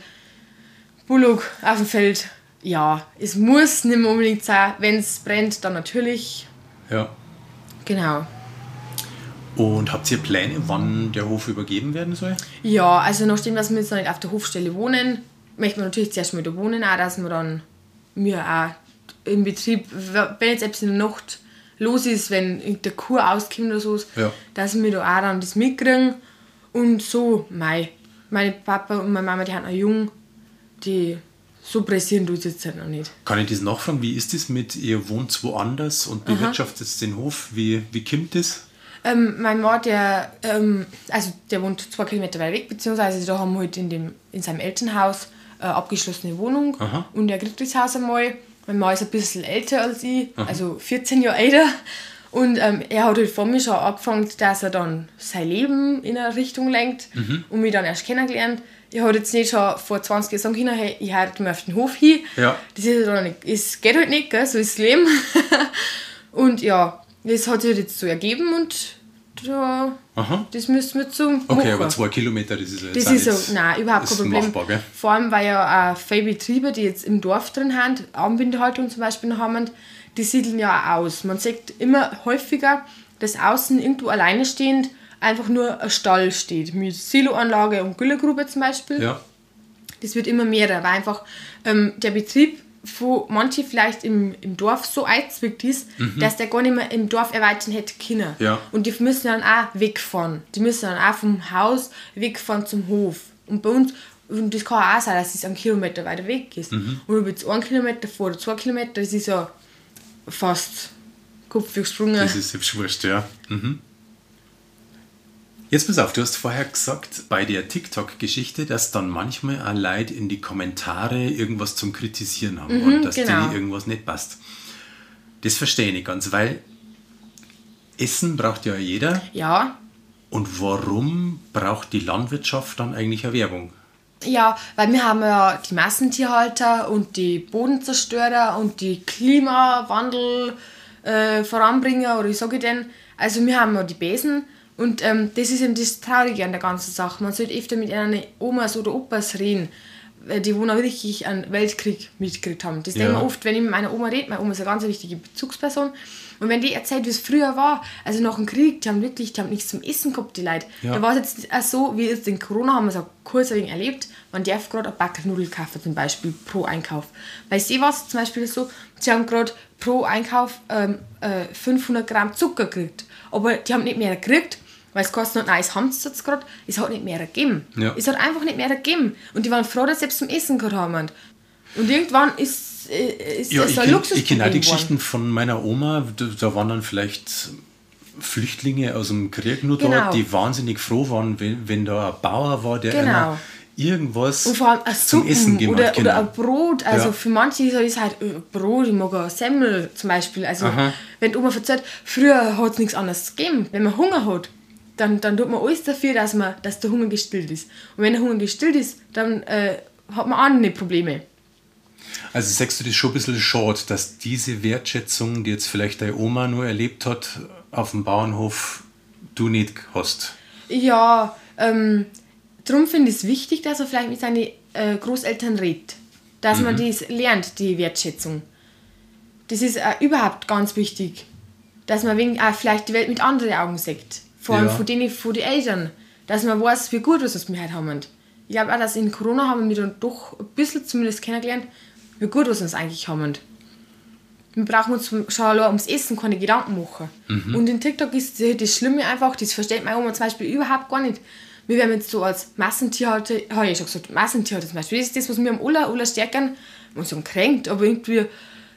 Bullock auf dem Feld, ja, es muss nicht mehr unbedingt sein. Wenn es brennt, dann natürlich. Ja. Genau. Und habt ihr Pläne, wann der Hof übergeben werden soll? Ja, also nachdem dass wir jetzt noch nicht auf der Hofstelle wohnen, möchten wir natürlich zuerst mal da wohnen, auch, dass wir dann wir auch im Betrieb, wenn jetzt etwas in der Nacht los ist, wenn der Kur auskommt oder so, Ja. dass wir da auch dann das mitkriegen. Und so, mei, meine Papa und meine Mama, die haben noch jung, die so pressieren tut es jetzt halt noch nicht. Kann ich das nachfragen? Wie ist das mit, ihr wohnt woanders und bewirtschaftet den Hof? Wie, wie kommt das? Ähm, mein Mann, der, ähm, also der wohnt zwei Kilometer weit weg, beziehungsweise da haben wir halt in, dem, in seinem Elternhaus eine abgeschlossene Wohnung Aha. und er kriegt das Haus einmal. Mein Mann ist ein bisschen älter als ich, also 14 Jahre älter. Und ähm, er hat halt vor mir schon angefangen, dass er dann sein Leben in eine Richtung lenkt Mhm. und mich dann erst kennengelernt. Ich habe jetzt nicht schon vor 20 Jahren sagen können, hey, ich heirate mich auf den Hof hin. Ja. Das ist halt nicht, es geht halt nicht, gell? so ist das Leben. und ja, das hat sich jetzt so ergeben und da, Aha. das müssen wir zum Okay, machen. aber zwei Kilometer, das ist ja jetzt Das ist so, nein, überhaupt kein Problem. machbar, gell? Vor allem, weil ja auch viele Betriebe, die jetzt im Dorf drin haben, Armbindehaltung zum Beispiel haben, die siedeln ja auch aus. Man sieht immer häufiger, dass außen irgendwo alleine stehend einfach nur ein Stall steht. Mit Siloanlage und Güllegrube zum Beispiel. Ja. Das wird immer mehr, weil einfach ähm, der Betrieb, wo manche vielleicht im, im Dorf so eingezwickt ist, dass der gar nicht mehr im Dorf erweitern hätte können. Mhm. Ja. Und die müssen dann auch wegfahren. Die müssen dann auch vom Haus wegfahren zum Hof. Und bei uns, und das kann auch sein, dass es einen Kilometer weiter weg ist. Mhm. Und ob jetzt einen Kilometer vor oder zwei Kilometer, das ist ja fast Kopf gesprungen. Das ist selbst wurscht, ja. Mhm. Jetzt pass auf, du hast vorher gesagt, bei der TikTok-Geschichte, dass dann manchmal auch Leute in die Kommentare irgendwas zum Kritisieren haben und dass genau. denen irgendwas nicht passt. Das verstehe ich nicht ganz, weil Essen braucht ja jeder. Ja, Und warum braucht die Landwirtschaft dann eigentlich eine Werbung? Ja, weil wir haben ja die Massentierhalter und die Bodenzerstörer und die Klimawandel äh, Voranbringer oder wie sage ich denn? Also wir haben ja die Besen und ähm, das ist eben das Traurige an der ganzen Sache. Man sollte öfter mit ihren Omas oder Opas reden, die wo noch wirklich einen Weltkrieg mitgekriegt haben. Das Ja. denke ich oft, wenn ich mit meiner Oma rede. Meine Oma ist eine ganz wichtige Bezugsperson. Und wenn die erzählt, wie es früher war, also nach dem Krieg, die haben wirklich, die haben nichts zum Essen gehabt, die Leute. Ja. Da war es jetzt auch so, wie jetzt in Corona haben wir es auch kurz ein erlebt, man darf gerade eine Backe Nudeln kaufen zum Beispiel pro Einkauf. Bei sie war es zum Beispiel so, sie haben gerade pro Einkauf ähm, äh, 500 Gramm Zucker gekriegt. Aber die haben nicht mehr gekriegt, weil es kostet noch, nein, es haben sie jetzt gerade, es hat nicht mehr gegeben. Ja. Es hat einfach nicht mehr gegeben. Und die waren froh, dass sie selbst zum Essen gehabt haben. Und irgendwann ist, äh, ist Ja, es ich ein kenne Luxusproblem kenn auch die. Geschichten von meiner Oma. Da, waren dann vielleicht Flüchtlinge aus dem Krieg nur Genau. dort, die wahnsinnig froh waren, wenn, wenn da ein Bauer war, der Genau. immer irgendwas Und vor allem ein zum Suppen Essen gemacht oder, genau. oder ein Brot. Also Ja. für manche ist es halt äh, Brot, ich mag ein Semmel zum Beispiel. Also Aha. wenn die Oma erzählt, früher hat es nichts anderes gegeben. Wenn man Hunger hat, dann, dann tut man alles dafür, dass, man, dass der Hunger gestillt ist. Und wenn der Hunger gestillt ist, dann äh, hat man andere Probleme. Also sagst du das schon ein bisschen schade, dass diese Wertschätzung, die jetzt vielleicht deine Oma nur erlebt hat, auf dem Bauernhof, du nicht hast. Ja, ähm, darum finde ich es wichtig, dass er vielleicht mit seinen äh, Großeltern redet. dass man das lernt, die Wertschätzung. Das ist äh, überhaupt ganz wichtig, dass man wegen, auch vielleicht die Welt mit anderen Augen sieht. Vor allem Ja. von denen, von den Eltern. Dass man weiß, wie gut was wir heute haben. Ich glaube auch, dass in Corona haben wir dann doch ein bisschen zumindest kennengelernt, wie gut was wir uns eigentlich haben. Wir brauchen uns schon allein ums Essen keine Gedanken machen. Mhm. Und in TikTok ist das Schlimme einfach, das versteht meine Oma zum Beispiel überhaupt gar nicht. Wir werden jetzt so als Massentierhalter, habe ich ja schon gesagt, Massentierhalter zum Beispiel, das ist das, was wir am aller, aller stärksten, man sagen kränkt, aber irgendwie,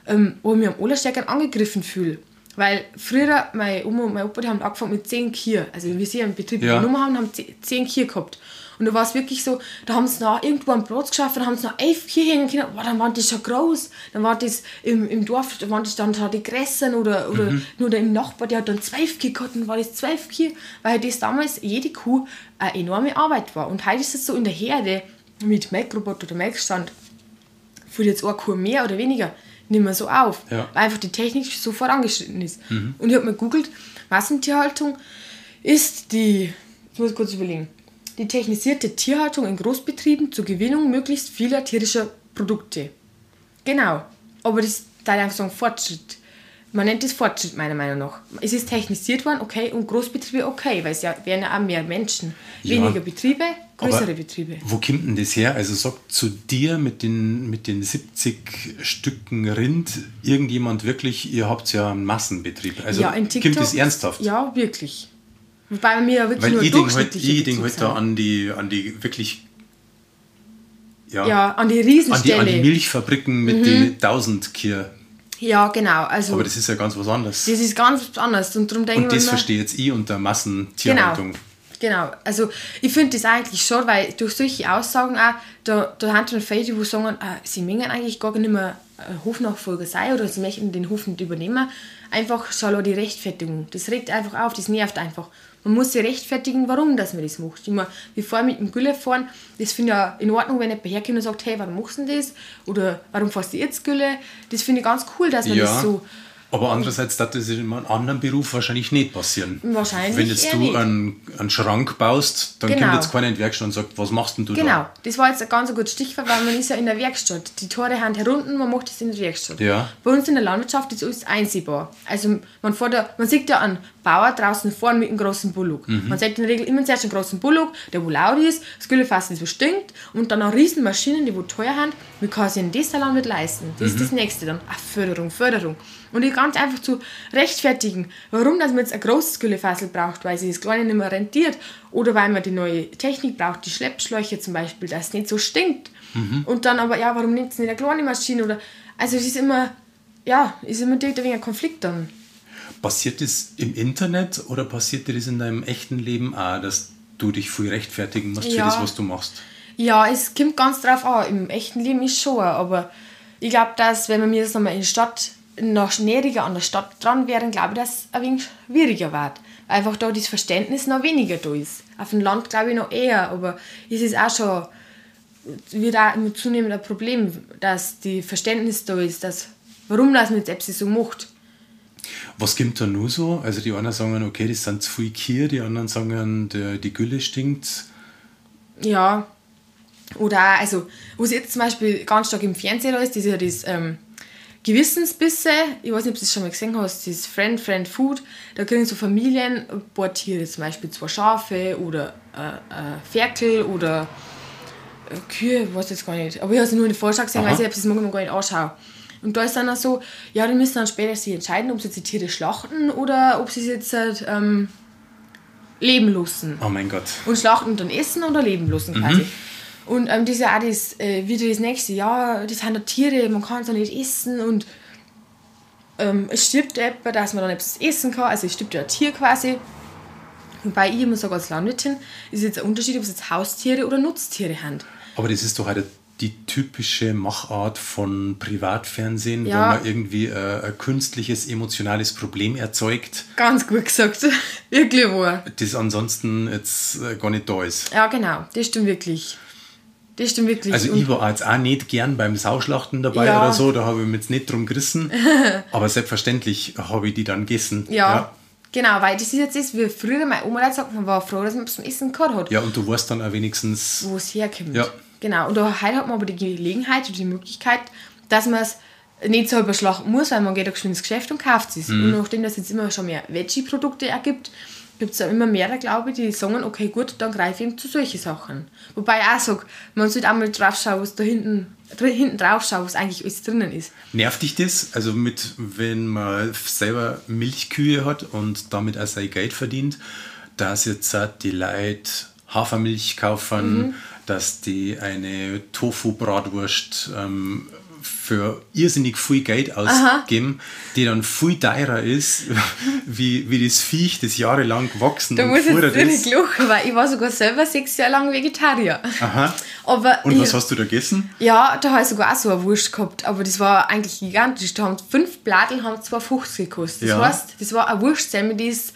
ähm, wo mich am allerstärksten angegriffen fühle. Weil früher, meine Oma und mein Opa, die haben angefangen mit 10 Kühe. Also wie sie einen Betrieb Ja. übernommen haben, haben 10 Kühe gehabt. Und da war es wirklich so, da haben sie noch irgendwo einen Platz geschafft, dann haben sie noch elf Kühe hängen können. Boah, dann waren die schon groß. Dann war das im, im Dorf, da waren das dann schon die Grässern oder, oder nur der im Nachbar, der hat dann zwölf Kühe gehabt, dann war das zwölf Kühe, weil das damals jede Kuh eine enorme Arbeit war. Und heute ist es so in der Herde mit Melkrobot oder Melkstand, für jetzt eine Kuh mehr oder weniger, nicht mehr so auf. Ja. Weil einfach die Technik so vorangeschritten ist. Und ich habe mir gegoogelt, Massentierhaltung ist die, ich muss kurz überlegen, die technisierte Tierhaltung in Großbetrieben zur Gewinnung möglichst vieler tierischer Produkte. Genau. Aber das da einfach so ein Fortschritt. Man nennt das Fortschritt meiner Meinung nach. Es ist technisiert worden, okay, und Großbetriebe okay, weil es ja werden ja auch mehr Menschen. Ja. Weniger Betriebe, größere Aber Betriebe. Wo kommt denn das her? Also sagt zu dir mit den, mit den 70 Stücken Rind irgendjemand wirklich, ihr habt ja einen Massenbetrieb. Also ja, in TikTok. kommt das ernsthaft? Ja, wirklich. Wobei mir ja wirklich Weil nur ich denke halt, durchschnittliche ich denk Betriebe halt da an die, an die wirklich ja, Ja, an die an, die, an die Milchfabriken mit den 1000 Kühe. ja, genau. Also, Aber das ist ja ganz was anderes. das ist ganz anders. Und darum denke Und ich das verstehe jetzt ich unter Massentierhaltung. Genau. Genau. Also ich finde das eigentlich schon, weil durch solche Aussagen auch, da, da haben dann viele, die sagen, ah, sie möchten eigentlich gar nicht mehr äh, Hofnachfolger sein oder sie möchten den Hof nicht übernehmen. Einfach schon allein die Rechtfertigung. Das regt einfach auf, das nervt einfach. Man muss sich rechtfertigen, warum dass man das macht. Immer, wie vorher mit dem Gülle fahren, das finde ich ja in Ordnung, wenn jemand herkommt und sagt, hey, warum machst du denn das? Oder warum fährst du jetzt Gülle? Das finde ich ganz cool, dass man Ja, das so... aber andererseits darf das in einem anderen Beruf wahrscheinlich nicht passieren. Wahrscheinlich Wenn jetzt du nicht. einen, einen Schrank baust, dann Genau. kommt jetzt keiner in die Werkstatt und sagt, was machst denn du Genau, da? das war jetzt ein ganz gutes Stichwort, weil man ist ja in der Werkstatt. Die Tore haben herunten, man macht das in der Werkstatt. Ja. Bei uns in der Landwirtschaft ist alles einsehbar. Also man, fährt da, man sieht ja einen Bauer draußen vorne mit einem großen Bullock. Mhm. Man sieht in der Regel immer zuerst einen großen Bullock, der wo laut ist, das Güllefass, das wo stinkt und dann auch riesen Maschinen, die wo teuer sind. Wie kann sich das der Landwirt leisten? Das Mhm. ist das Nächste dann. Ach, Förderung, Förderung. Und die ganz einfach zu rechtfertigen, warum dass man jetzt ein großes Güllefassel braucht, weil sich das kleine nicht mehr rentiert oder weil man die neue Technik braucht, die Schleppschläuche zum Beispiel, dass es nicht so stinkt. Und dann aber, ja, warum nimmt es nicht eine kleine Maschine? Oder, also es ist immer, ja, ist immer direkt ein wenig ein Konflikt dann. Passiert das im Internet oder passiert dir das in deinem echten Leben auch, dass du dich viel rechtfertigen musst Ja. für das, was du machst? Ja, es kommt ganz drauf an. Im echten Leben ist schon, aber ich glaube, dass wenn wir mir das nochmal in der Stadt noch näheriger an der Stadt dran wären, glaube ich, dass es ein wenig schwieriger wird. Weil Einfach da das Verständnis noch weniger da ist. Auf dem Land glaube ich noch eher, aber es ist auch schon wird auch zunehmend ein Problem, dass die Verständnis da ist, dass warum das mit Epsi so macht. Was gibt da nur so? Also die einen sagen, okay, das sind zu viele Kühe, die anderen sagen, der, die Gülle stinkt. Ja. Oder auch, also, was jetzt zum Beispiel ganz stark im Fernsehen da ist, ist ja das ähm, Gewissensbisse. Ich weiß nicht, ob du das schon mal gesehen hast, das Friend, Friend Food. Da kriegen so Familien ein paar Tiere, zum Beispiel zwei Schafe oder äh, äh, Ferkel oder äh, Kühe, ich weiß jetzt gar nicht. Aber ich habe es nur in der Vorschau gesehen, weil ich das morgen gar nicht anschaue. Und da ist dann auch so, ja, die müssen dann später sich entscheiden, ob sie jetzt die Tiere schlachten oder ob sie es jetzt halt, ähm, leben lassen. Oh mein Gott. Und schlachten und dann essen oder leben lassen quasi. Und ähm, das ist ja auch das, äh, wieder das nächste, ja, das sind ja Tiere, man kann es ja nicht essen und ähm, es stirbt etwa, dass man dann etwas essen kann, also es stirbt ja ein Tier quasi. Wobei ich immer sage als Landwirtin, ist jetzt ein Unterschied, ob es jetzt Haustiere oder Nutztiere sind. Aber das ist doch halt die typische Machart von Privatfernsehen, Ja. wo man irgendwie äh, ein künstliches emotionales Problem erzeugt, Ganz gut gesagt, wirklich wahr. das ansonsten jetzt äh, gar nicht da ist. Ja, genau, das stimmt wirklich. Das stimmt wirklich. Also Und- ich war jetzt auch nicht gern beim Sauschlachten dabei Ja. oder so, da habe ich mich jetzt nicht drum gerissen. aber selbstverständlich habe ich die dann gegessen. ja, genau, weil das ist jetzt das, wie früher meine Oma gesagt, man war froh, dass man zum Essen gehabt hat. Ja, und du weißt dann auch wenigstens, wo es herkommt. Ja. genau. Und da heute hat man aber die Gelegenheit oder die Möglichkeit, dass man es nicht so überschlagen muss, weil man geht auch schon ins Geschäft und kauft es. Mhm. Und nachdem das jetzt immer schon mehr Veggie-Produkte ergibt, gibt es ja immer mehr, glaube ich, die sagen, okay, gut, dann greife ich eben zu solchen Sachen. Wobei ich auch sage, man sollte auch mal drauf schauen, was da hinten, hinten drauf schaut, was eigentlich alles drinnen ist. Nervt dich das? Also mit, wenn man selber Milchkühe hat und damit auch sein Geld verdient, dass jetzt die Leute Hafermilch kaufen, Mhm. dass die eine Tofu-Bratwurst ähm, für irrsinnig viel Geld ausgeben, die dann viel teurer ist, wie, wie das Viech, das jahrelang gewachsen Da und muss jetzt ist. lachen, weil ich war sogar selber sechs Jahre lang Vegetarier. Aha. Aber Und ich, was hast du da gegessen? Ja, da habe ich sogar auch so eine Wurst gehabt, aber das war eigentlich gigantisch. Da haben fünf Bladeln haben 2,50 gekostet. Das Ja. heißt, das war eine Wurstsemmel, die ist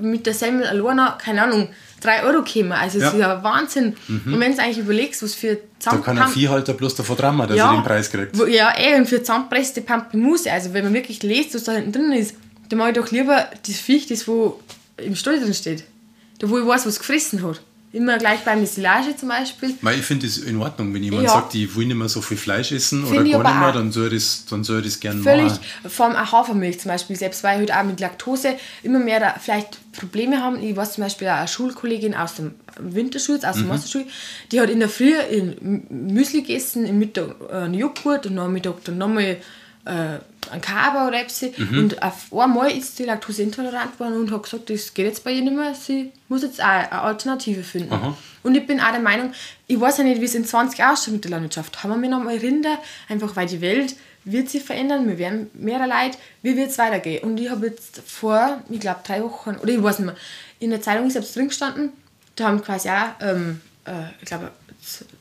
mit der Semmel alleine, keine Ahnung, 3 Euro gekommen. Also das Ja. Mhm. ist ja Wahnsinn. Und wenn du eigentlich überlegst, was für Da kann ein Viehhalter bloß davon drammen, dass er den Preis kriegt. wo- Ja, eh, und für zusammenpresste Pampelmuse, also wenn man wirklich liest, was da hinten drin ist, dann mag ich doch lieber das Viech, das wo im Stall drin steht. Da wo ich weiß, was gefressen hat. Immer gleich bei der Silage zum Beispiel. Weil ich finde es in Ordnung, wenn jemand Ja. sagt, ich will nicht mehr so viel Fleisch essen oder Finde ich gar nicht mehr, dann soll ich das, dann soll ich das gerne Völlig, machen. vor allem auch Hafermilch zum Beispiel, selbst weil ich halt auch mit Laktose immer mehr da vielleicht Probleme haben. Ich weiß zum Beispiel eine Schulkollegin aus dem Winterschutz, aus der Masterschule, die hat in der Früh Müsli gegessen, im Mittag äh, einen Joghurt und am Mittag dann nochmal äh, ein Kaba oder etwas. Und auf einmal ist sie laktoseintolerant geworden und hat gesagt, das geht jetzt bei ihr nicht mehr. Sie muss jetzt auch eine Alternative finden. Und ich bin auch der Meinung, ich weiß ja nicht, wie es in 20 Jahren ausschaut mit der Landwirtschaft. Haben wir noch mal Rinder? Einfach weil die Welt wird sich verändern, wir werden mehr Leute, wie wird es weitergehen? Und ich habe jetzt vor, ich glaube drei Wochen, oder ich weiß nicht mehr, in der Zeitung ist jetzt drin gestanden, da haben quasi auch, ähm, äh, ich glaube,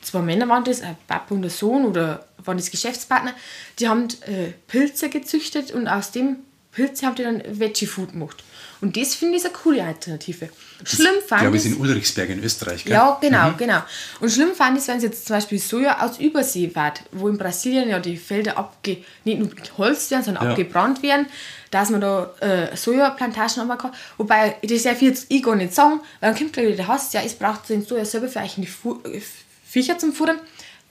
zwei Männer waren das, ein Papa und der Sohn oder waren das Geschäftspartner, die haben äh, Pilze gezüchtet und aus dem Pilze haben die dann Veggie-Food gemacht. Und das finde ich eine coole Alternative. Schlimm Ich fand glaube, ich es ist in Ulrichsberg in Österreich, gell? ja, genau, genau. Und schlimm fand ich es, wenn es jetzt zum Beispiel Soja aus Übersee wird, wo in Brasilien ja die Felder abge nicht nur geholzt werden, sondern Ja. abgebrannt werden, dass man da äh, Sojaplantagen haben kann. Wobei, das darf ich jetzt ich gar nicht sagen, weil dann kommt gleich wieder der Hass, ja, es braucht den Soja selber für eigentlich die Fu äh, Viecher zum Futtern.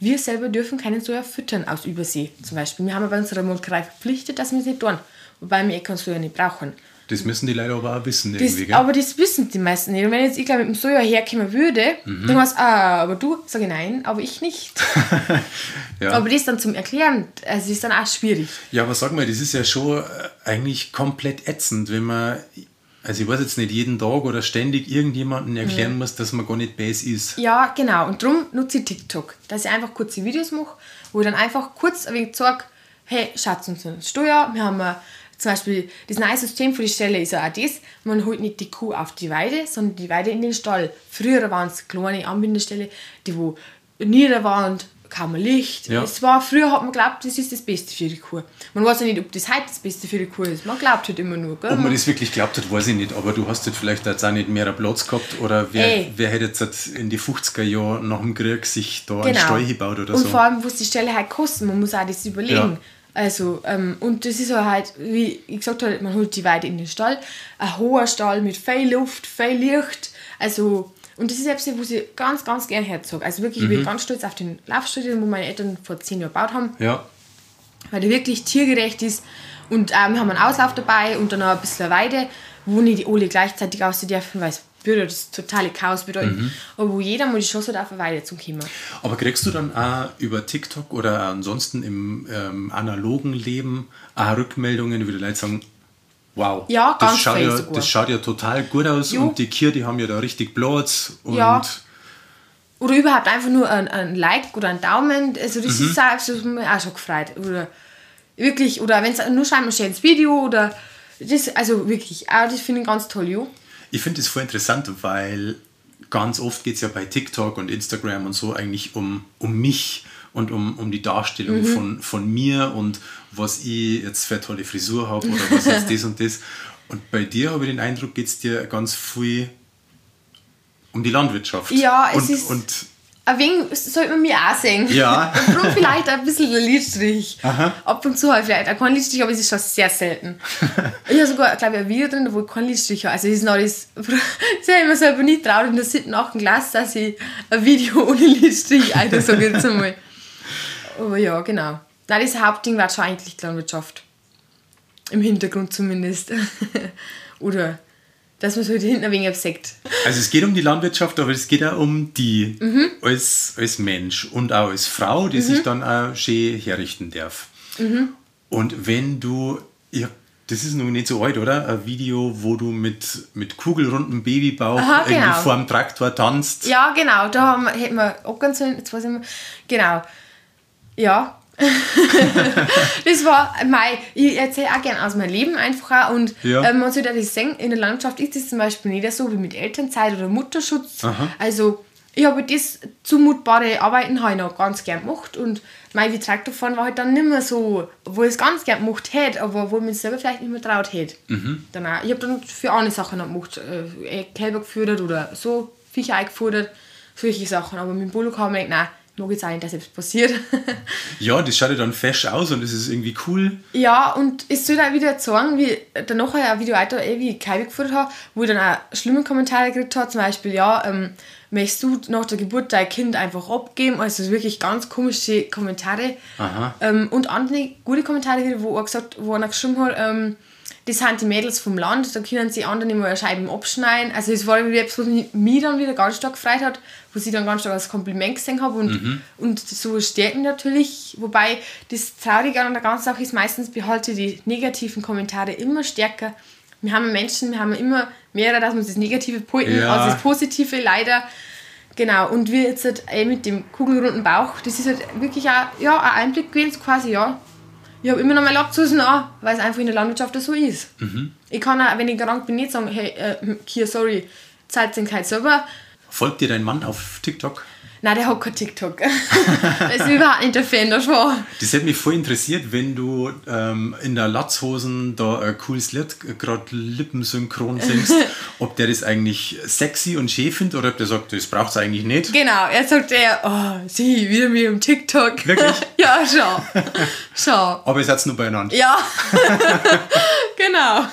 Wir selber dürfen keinen Soja füttern aus Übersee zum Beispiel. Wir haben aber unserer Molkerei verpflichtet, dass wir es nicht tun. Wobei wir eh kein Soja nicht brauchen. Das müssen die Leute aber auch wissen, Das, irgendwie, gell? aber das wissen die meisten nicht. Und wenn jetzt ich glaube mit dem Soja herkommen würde, Mhm. dann heißt ah, aber du, sage ich nein, aber ich nicht. ja. Aber das dann zum Erklären, also ist dann auch schwierig. ja, aber sag mal, das ist ja schon äh, eigentlich komplett ätzend, wenn man, also ich weiß jetzt nicht, jeden Tag oder ständig irgendjemandem erklären muss, dass man gar nicht base ist. Ja, genau. Und darum nutze ich TikTok, dass ich einfach kurze Videos mache, wo ich dann einfach kurz ein wenig sage, hey, schaut uns an Steuer, wir haben äh, zum Beispiel das neue System für die Stelle ist ja auch das, man holt nicht die Kuh auf die Weide, sondern die Weide in den Stall. Früher waren es kleine Anbindestelle, die wo nieder waren und kaum Licht. Ja. Es war, früher hat man geglaubt, das ist das Beste für die Kuh. Man weiß ja nicht, ob das heute das Beste für die Kuh ist. Man glaubt halt immer nur. Gell? Ob man das wirklich glaubt hat, weiß ich nicht, aber du hast jetzt vielleicht jetzt auch nicht mehr Platz gehabt oder wer, Ey. wer hätte jetzt in die 50er Jahren nach dem Krieg sich da einen Genau. Stall gebaut oder und so. vor allem, was die Stelle halt kosten, man muss auch das überlegen. Ja. Also, ähm, und das ist halt, wie ich gesagt habe, man holt die Weide in den Stall. Ein hoher Stall mit viel Luft, viel Licht. Also, und das ist etwas, was ich ganz, ganz gern herzog. Also wirklich, ich Mhm. bin ganz stolz auf den Laufstall, den wo meine Eltern vor zehn Jahren gebaut haben, Ja, weil der wirklich tiergerecht ist. Und ähm, wir haben einen Auslauf dabei und dann noch ein bisschen Weide, wo nicht die alle gleichzeitig aussehen dürfen, weil es würde das totale Chaos bedeuten. Mhm. Aber wo jeder mal die Chance hat, auf eine Weide zu kommen. aber kriegst du dann auch über TikTok oder ansonsten im ähm, analogen Leben auch Rückmeldungen, wie die Leute sagen, wow, Ja, das, ganz schaut viel ja, sogar. das schaut ja total gut aus Jo. und die Kühe, die haben ja da richtig Platz und Ja. Oder überhaupt einfach nur ein, ein Like oder ein Daumen. Also das Mhm. ist auch, das hat mich auch schon gefreut. Oder wirklich, oder wenn es nur scheinbar ein schönes Video oder das, also wirklich, auch das finde ich ganz toll, jo. Ich finde das voll interessant, weil ganz oft geht es ja bei TikTok und Instagram und so eigentlich um, um mich und um, um die Darstellung Mhm. von, von mir und was ich jetzt für eine tolle Frisur habe oder was jetzt das und das. Und bei dir habe ich den Eindruck, geht es dir ganz viel um die Landwirtschaft. Ja, es und, ist- Und ein wenig sollte man mich auch sehen. Ja. Ich brauche vielleicht ein bisschen einen Lidstrich. Aha. Ab und zu halt vielleicht auch keinen Lidstrich, aber es ist schon sehr selten. ich habe sogar, glaube ich, ein Video drin, wo ich keinen Lidstrich habe. Also das ist noch das, das habe ich mir selber nicht traut in der siebten, achten Klasse, dass ich ein Video ohne Lidstrich ein, so jetzt einmal. Aber ja, genau. Nein, das Hauptding war schon eigentlich die Landwirtschaft. Im Hintergrund zumindest. Oder dass man so hinten ein wenig abseckt. Also es geht um die Landwirtschaft, aber es geht auch um die Mhm. als, als Mensch und auch als Frau, die sich dann auch schön herrichten darf. Mhm. Und wenn du, ja, das ist noch nicht so alt, oder? Ein Video, wo du mit, mit kugelrundem Babybauch Aha, irgendwie genau. vor dem Traktor tanzt. Ja, genau, da haben hätten wir auch ganz jetzt weiß ich mal, genau. Ja. das war mein, ich erzähle auch gerne aus meinem Leben einfach auch und Ja. ähm, man sollte das sehen, in der Landschaft ist das zum Beispiel nicht so wie mit Elternzeit oder Mutterschutz. Aha. Also ich habe das zumutbare Arbeiten habe ich noch ganz gern gemacht und mein Traktorfahren war halt dann nicht mehr so, wo ich es ganz gern gemacht hätte, aber wo ich mich selber vielleicht nicht mehr traut hätte. Dann auch, ich habe dann für andere Sachen noch gemacht, äh, Kälber gefüttert oder so, Viecher eingefordert, solche Sachen, aber mit dem Bullock haben wir gedacht, nein, ich mag jetzt auch nicht, dass etwas passiert. Ja, das schaut ja dann fesch aus und das ist irgendwie cool. Ja, und es soll auch wieder sagen, wie danach ein Video weiter, eh, wie ich Kaiwe geführt habe, wo ich dann auch schlimme Kommentare gekriegt habe, zum Beispiel, ja, ähm, möchtest du nach der Geburt dein Kind einfach abgeben? Also wirklich ganz komische Kommentare. Aha. Ähm, und andere gute Kommentare, wieder, wo, er gesagt, wo einer geschrieben hat, ähm, das sind die Mädels vom Land, da können sie anderen immer Scheiben abschneiden. Also es war etwas, was mich dann wieder ganz stark gefreut hat, wo ich dann ganz stark als Kompliment gesehen habe und, und so stärken natürlich. Wobei das Traurige an der ganzen Sache ist, meistens behalte ich die negativen Kommentare immer stärker. Wir haben Menschen, wir haben immer mehrere, dass wir das Negative pointen Ja. als das Positive leider. Genau, und wir jetzt halt mit dem kugelrunden Bauch, das ist halt wirklich auch, ja, ein Einblick gewesen, quasi, ja. Ich habe immer noch mal Lapsusen an, weil es einfach in der Landwirtschaft so ist. Ich kann auch, wenn ich krank bin, nicht sagen, hey, äh, Kia, sorry, zahlt den kein selber. Folgt dir dein Mann auf TikTok? Nein, der hat kein TikTok. der ist überhaupt nicht der Fan davon. Das hätte mich voll interessiert, wenn du ähm, in der Latzhosen da ein cooles Lied gerade lippensynchron singst, ob der das eigentlich sexy und schön findet oder ob der sagt, das braucht es eigentlich nicht. Genau, er sagt er, oh, sie, wieder mit dem TikTok. Wirklich? ja, schau. schau. Aber ihr seid nur beieinander. Ja. genau.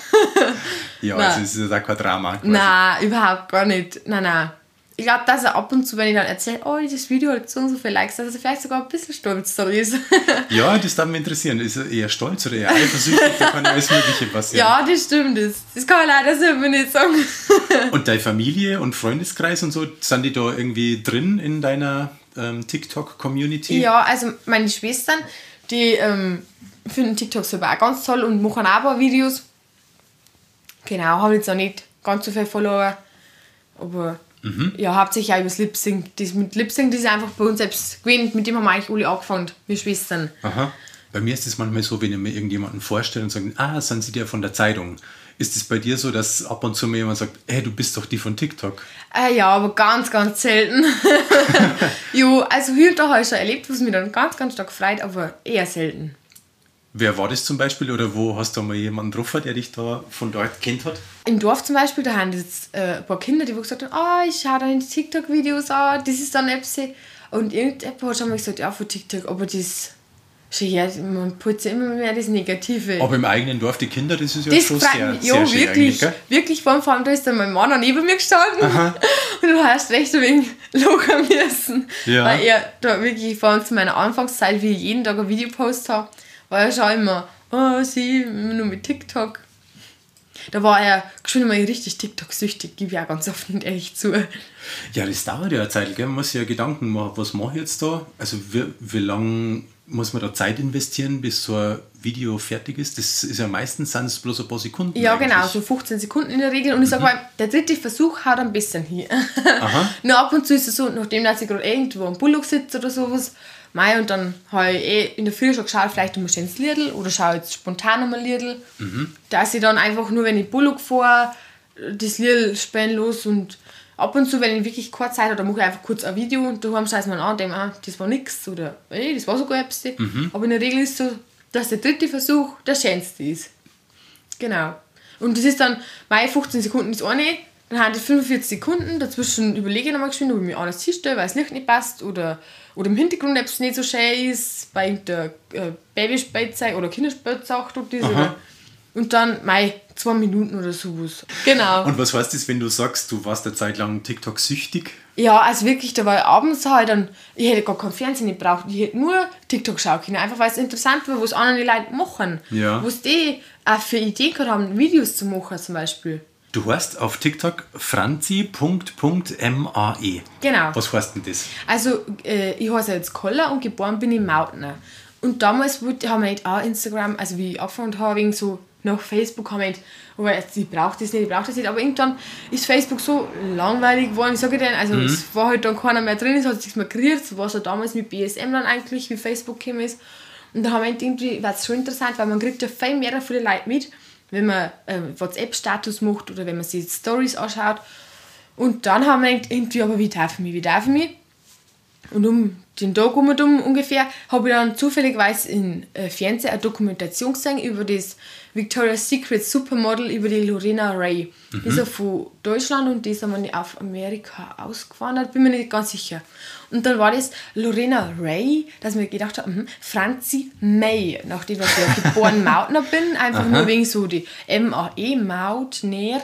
Ja, Nein. also es ist ja kein Drama. Quasi. Nein, überhaupt gar nicht. Nein, nein. Ich glaube, dass er ab und zu, wenn ich dann erzähle, oh, das Video hat so und so viele Likes, dass er vielleicht sogar ein bisschen stolz darauf ist. Ja, das darf mich interessieren. Ist er eher stolz oder eher eifersüchtig? da kann alles Mögliche passieren. ja, das stimmt. Das, das kann man leider selber nicht sagen. Und deine Familie und Freundeskreis und so, sind die da irgendwie drin in deiner ähm, TikTok-Community? ja, also meine Schwestern, die ähm, finden TikTok selber auch ganz toll und machen auch ein paar Videos. Genau, haben jetzt noch nicht ganz so viel Follower. Aber ja, hauptsächlich auch übers Lip Sync. Das mit Lip Sync, das ist einfach bei uns selbst gewesen. Mit dem haben wir eigentlich alle angefangen, wir Schwestern. Aha. Bei mir ist es manchmal so, wenn ich mir irgendjemanden vorstelle und sage, ah, sind Sie der von der Zeitung? Ist es bei dir so, dass ab und zu mir jemand sagt, hey, du bist doch die von TikTok? Äh, ja, aber ganz, ganz selten. jo, also hier und da habe ich schon erlebt, was mich dann ganz, ganz stark freut, aber eher selten. Wer war das zum Beispiel oder wo hast du mal jemanden getroffen, der dich da von dort kennt hat? Im Dorf zum Beispiel, da haben jetzt äh, ein paar Kinder, die gesagt haben, ah, ich schaue deine TikTok-Videos an, das ist dann Epsi. Und irgendjemand hat schon mal gesagt, ja, von TikTok, aber das, schau her, man putzt immer mehr das Negative. Aber im eigenen Dorf die Kinder, das ist ja das schon sehr, mich, sehr ja, schön wirklich, wirklich, vor allem, da ist dann mein Mann neben mir gestanden und du hast recht ein wenig lachen müssen, Ja. weil er da wirklich, vor allem zu meiner Anfangszeit, wie ich jeden Tag ein Video post habe, er schon immer, oh, sie, nur mit TikTok. Da war er schon immer richtig TikTok-süchtig, gebe ich auch ganz offen und ehrlich zu. Ja, das dauert ja eine Zeit, gell? Man muss sich ja Gedanken machen, was mache ich jetzt da? Also wie, wie lange muss man da Zeit investieren, bis so ein Video fertig ist? Das ist ja meistens sind es bloß ein paar Sekunden. Ja, eigentlich. genau, so 15 Sekunden in der Regel. Und ich sage mal, der dritte Versuch haut ein bisschen hier. Aha. Nur ab und zu ist es so, nachdem dass ich gerade irgendwo am Bullock sitze oder sowas, mei, und dann habe ich eh in der Früh schon geschaut, vielleicht um ein schönes Liedl oder schaue jetzt spontan um ein Liedl. Dass ich dann einfach nur, wenn ich Bullock fahre, das Liedl spielen los und ab und zu, wenn ich wirklich kurz Zeit habe, dann mache ich einfach kurz ein Video und daheim schaue ich mir an und denke, ah, das war nix oder ey, das war sogar etwas. Aber in der Regel ist es so, dass der dritte Versuch der schönste ist. Genau. Und das ist dann, meine 15 Sekunden ist eine, Dann haben die 45 Sekunden, dazwischen überlege ich nochmal geschwind, ob ich mir alles hinstelle, weil Licht nicht passt oder, oder im Hintergrund etwas nicht so schön ist, bei der äh, Babyspielzeug oder Kinderspielzeug tut das. Und dann, mei, zwei Minuten oder sowas. Genau. Und was heißt das, wenn du sagst, du warst eine Zeit lang TikTok süchtig? Ja, also wirklich, da war ich abends halt dann, ich hätte gar kein Fernsehen nicht braucht, ich hätte nur TikTok schauen können, einfach weil es interessant war, was andere Leute machen. Ja. Was die auch für Ideen gehabt haben, Videos zu machen zum Beispiel. Du heißt auf TikTok franzi.mae. Genau. Was heißt denn das? Also, äh, ich heiße jetzt Koller und geboren bin ich in Mautner. Und damals wollte, haben wir nicht auch Instagram, also wie ich angefangen habe, wegen so nach Facebook haben wir nicht, aber jetzt, ich brauche das nicht, ich brauche das nicht, aber irgendwann ist Facebook so langweilig geworden, ich sage dir, also es war halt dann keiner mehr drin, es hat sich mal kreiert, so war es ja damals mit BSM dann eigentlich, wie Facebook gekommen ist. Und da haben wir irgendwie, war es schon interessant, weil man kriegt ja viel mehr viele Leute mit, wenn man äh, WhatsApp-Status macht oder wenn man sich Stories anschaut. Und dann haben wir gedacht, irgendwie, aber wie darf ich mich, wie darf ich mich? Und um den Tag um und um ungefähr habe ich dann zufälligerweise im äh, Fernsehen eine Dokumentation gesehen über das Victoria's Secret Supermodel, über die Lorena Ray. Die ist ja von Deutschland und die ist einmal auf Amerika ausgewandert, bin mir nicht ganz sicher. Und dann war das Lorena Ray, dass mir gedacht habe, mhm, Franzi May, nachdem ich ja geboren Mautner bin, einfach nur wegen so die M-A-E, Maut, näher.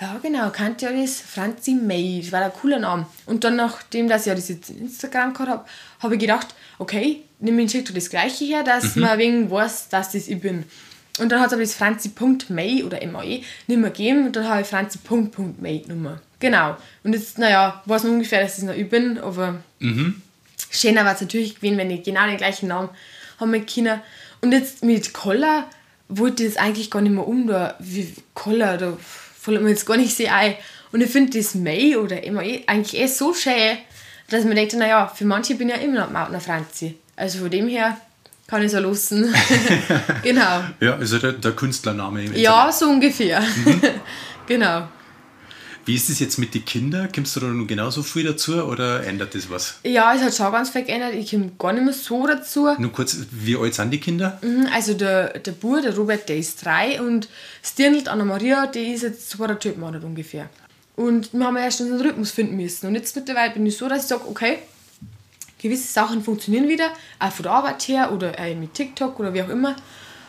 Ja, genau, kannte ja das Franzi May, das war ein cooler Name. Und dann, nachdem dass ich ja das jetzt Instagram gehabt habe, habe ich gedacht, okay, nimm ich TikTok das gleiche her, dass man wegen weiß, dass das ich bin. Und dann hat es aber das Franzi.may oder MAE nicht mehr gegeben und dann habe ich Franzi.may genommen. Genau. Und jetzt, naja, weiß man ungefähr, dass ich noch ich bin, aber schöner war es natürlich gewesen, wenn ich genau den gleichen Namen haben mit Kinder. Und jetzt mit Koller wollte ich das eigentlich gar nicht mehr um, da, wie Koller, da fällt mir jetzt gar nicht so ein. Und ich finde das May oder MAE eigentlich eh so schön, dass man denkt, naja, für manche bin ich ja immer noch Mautner Franzi. Also von dem her kann ich auch lassen. genau. Ja, also der, der Künstlername im Ja, so ungefähr. genau. Wie ist es jetzt mit den Kindern? Kommst du da noch genauso viel dazu oder ändert das was? Ja, es hat schon ganz viel geändert. Ich komme gar nicht mehr so dazu. Nur kurz, wie alt sind die Kinder? Mhm, Also der, der Bub, der Robert, der ist drei und das Dirndl, Anna-Maria, die ist jetzt zweieinhalb Monate ungefähr. Und wir haben erst unseren Rhythmus finden müssen. Und jetzt mittlerweile bin ich so, dass ich sage, okay, gewisse Sachen funktionieren wieder, auch von der Arbeit her oder auch mit TikTok oder wie auch immer.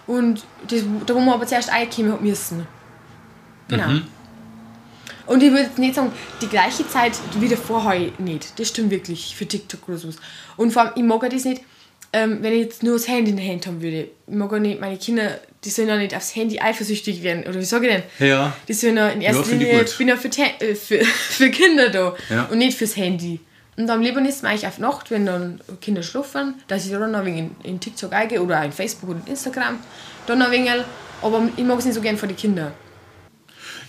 Und das, da wo wir aber zuerst einkommen haben müssen. Genau. Und ich würde jetzt nicht sagen, die gleiche Zeit wie davor habe ich nicht. Das stimmt wirklich für TikTok oder sowas. Und vor allem, ich mag auch das nicht, ähm, wenn ich jetzt nur das Handy in der Hand haben würde. Ich mag auch nicht, meine Kinder, die sollen ja nicht aufs Handy eifersüchtig werden. Oder wie sage ich denn? Ja. Die sollen ja in erster ich Linie, ich bin ja für, äh, für, für Kinder da Ja. und nicht fürs Handy. Und am liebsten ist es eigentlich auf Nacht, wenn dann Kinder schlafen, dass ich dann noch ein wenig in, in TikTok eingehe oder auch in Facebook oder in Instagram. Dann noch ein wenig, aber ich mag es nicht so gern für die Kinder.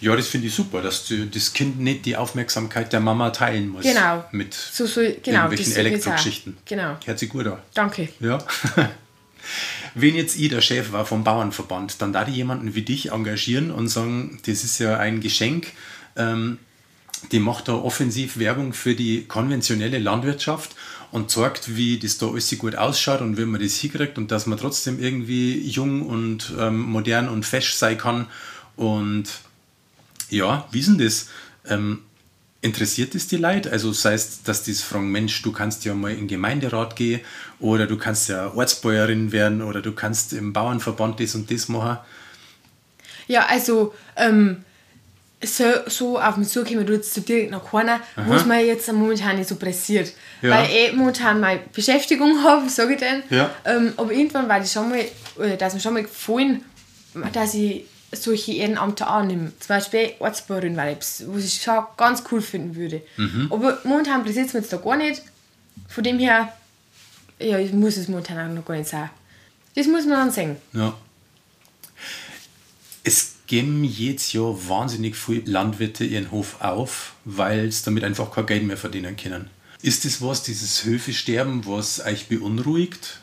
Ja, das finde ich super, dass du, das Kind nicht die Aufmerksamkeit der Mama teilen muss. Genau. Mit So, so, genau, irgendwelchen ich. Elektrogeschichten. Genau. Hört sich gut an. Danke. Ja. Wenn jetzt ich der Chef war vom Bauernverband, dann da die jemanden wie dich engagieren und sagen, das ist ja ein Geschenk, ähm, die macht da offensiv Werbung für die konventionelle Landwirtschaft und zeigt, wie das da alles gut ausschaut und wie man das hinkriegt und dass man trotzdem irgendwie jung und ähm, modern und fesch sein kann. Und ja, wie ist denn das? Ähm, interessiert es die Leute? Also sei es, dass die fragen, Mensch, du kannst ja mal in den Gemeinderat gehen oder du kannst ja Ortsbäuerin werden oder du kannst im Bauernverband das und das machen. Ja, also, ähm, so, so auf mich zukommen, du jetzt so direkt nach keiner, wo es mir jetzt momentan nicht so pressiert. Ja. Weil ich momentan meine Beschäftigung habe, sage ich denn. Ja. Ähm, aber irgendwann war das schon mal, oder dass mir schon mal gefallen, dass ich solche Ehrenamte annehme. Zum Beispiel Ortsbäuerin, weil ich was ich schon ganz cool finden würde. Aber momentan interessiert es mich jetzt da gar nicht. Von dem her, ja, ich muss es momentan auch noch gar nicht sein. Das muss man dann sehen. Ja. Geben jedes Jahr wahnsinnig viele Landwirte ihren Hof auf, weil sie damit einfach kein Geld mehr verdienen können. Ist das was, dieses Höfesterben, was euch beunruhigt?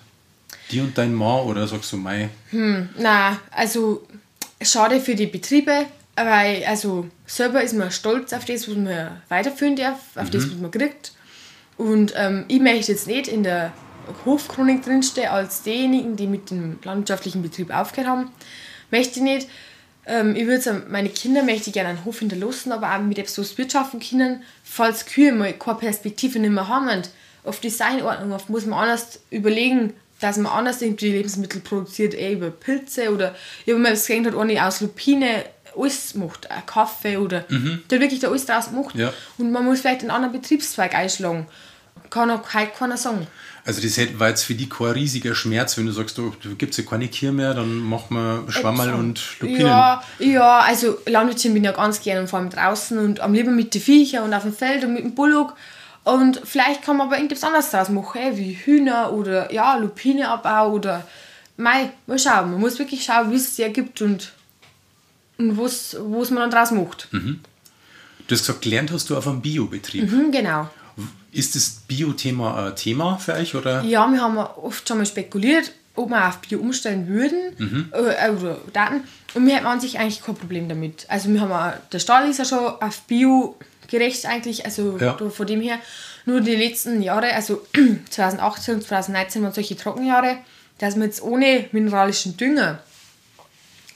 Die und dein Mann oder sagst du, mei, Na, also schade für die Betriebe, weil also selber ist man stolz auf das, was man weiterführen darf, auf das, was man kriegt. Und ähm, ich möchte jetzt nicht in der Hofchronik drinstehen als diejenigen, die mit dem landwirtschaftlichen Betrieb aufgehört haben. Möchte ich nicht, ähm, ich würde meine Kinder möchte ich gerne einen Hof hinterlassen, aber auch mit etwas wirtschaften können, falls Kühe mal keine Perspektive nicht mehr haben. Auf Designordnung, oft muss man anders überlegen, dass man anders die Lebensmittel produziert, eher über Pilze oder ich habe mal gesehen, hat eine aus Lupine alles macht, Kaffee oder mhm. der wirklich da alles draus macht. Ja. Und man muss vielleicht einen anderen Betriebszweig einschlagen. Kann auch halt keiner sagen. Also das war jetzt für die kein riesiger Schmerz, wenn du sagst, da gibt es ja keine Kier mehr, dann machen wir Schwammerl und Lupinen. Ja, ja, also Landwirtin bin ich ja ganz gerne und vor allem draußen und am liebsten mit den Viechern und auf dem Feld und mit dem Bullock. Und vielleicht kann man aber irgendwas anderes draus machen, wie Hühner oder ja, Lupineabbau oder Mei, mal schauen. Man muss wirklich schauen, wie es sich ergibt und, und was man dann draus macht. Mhm. Du hast gesagt, gelernt hast du auf einem Biobetrieb. Mhm, genau. Ist das Bio-Thema ein Thema für euch? Oder? Ja, wir haben oft schon mal spekuliert, ob wir auf Bio umstellen würden mhm. äh, oder Daten. Und wir hätten an sich eigentlich kein Problem damit. Also wir haben auch, der Stall ist ja schon auf Bio gerecht eigentlich, also ja. von dem her. Nur die letzten Jahre, also 2018 und 2019 waren solche Trockenjahre, dass wir jetzt ohne mineralischen Dünger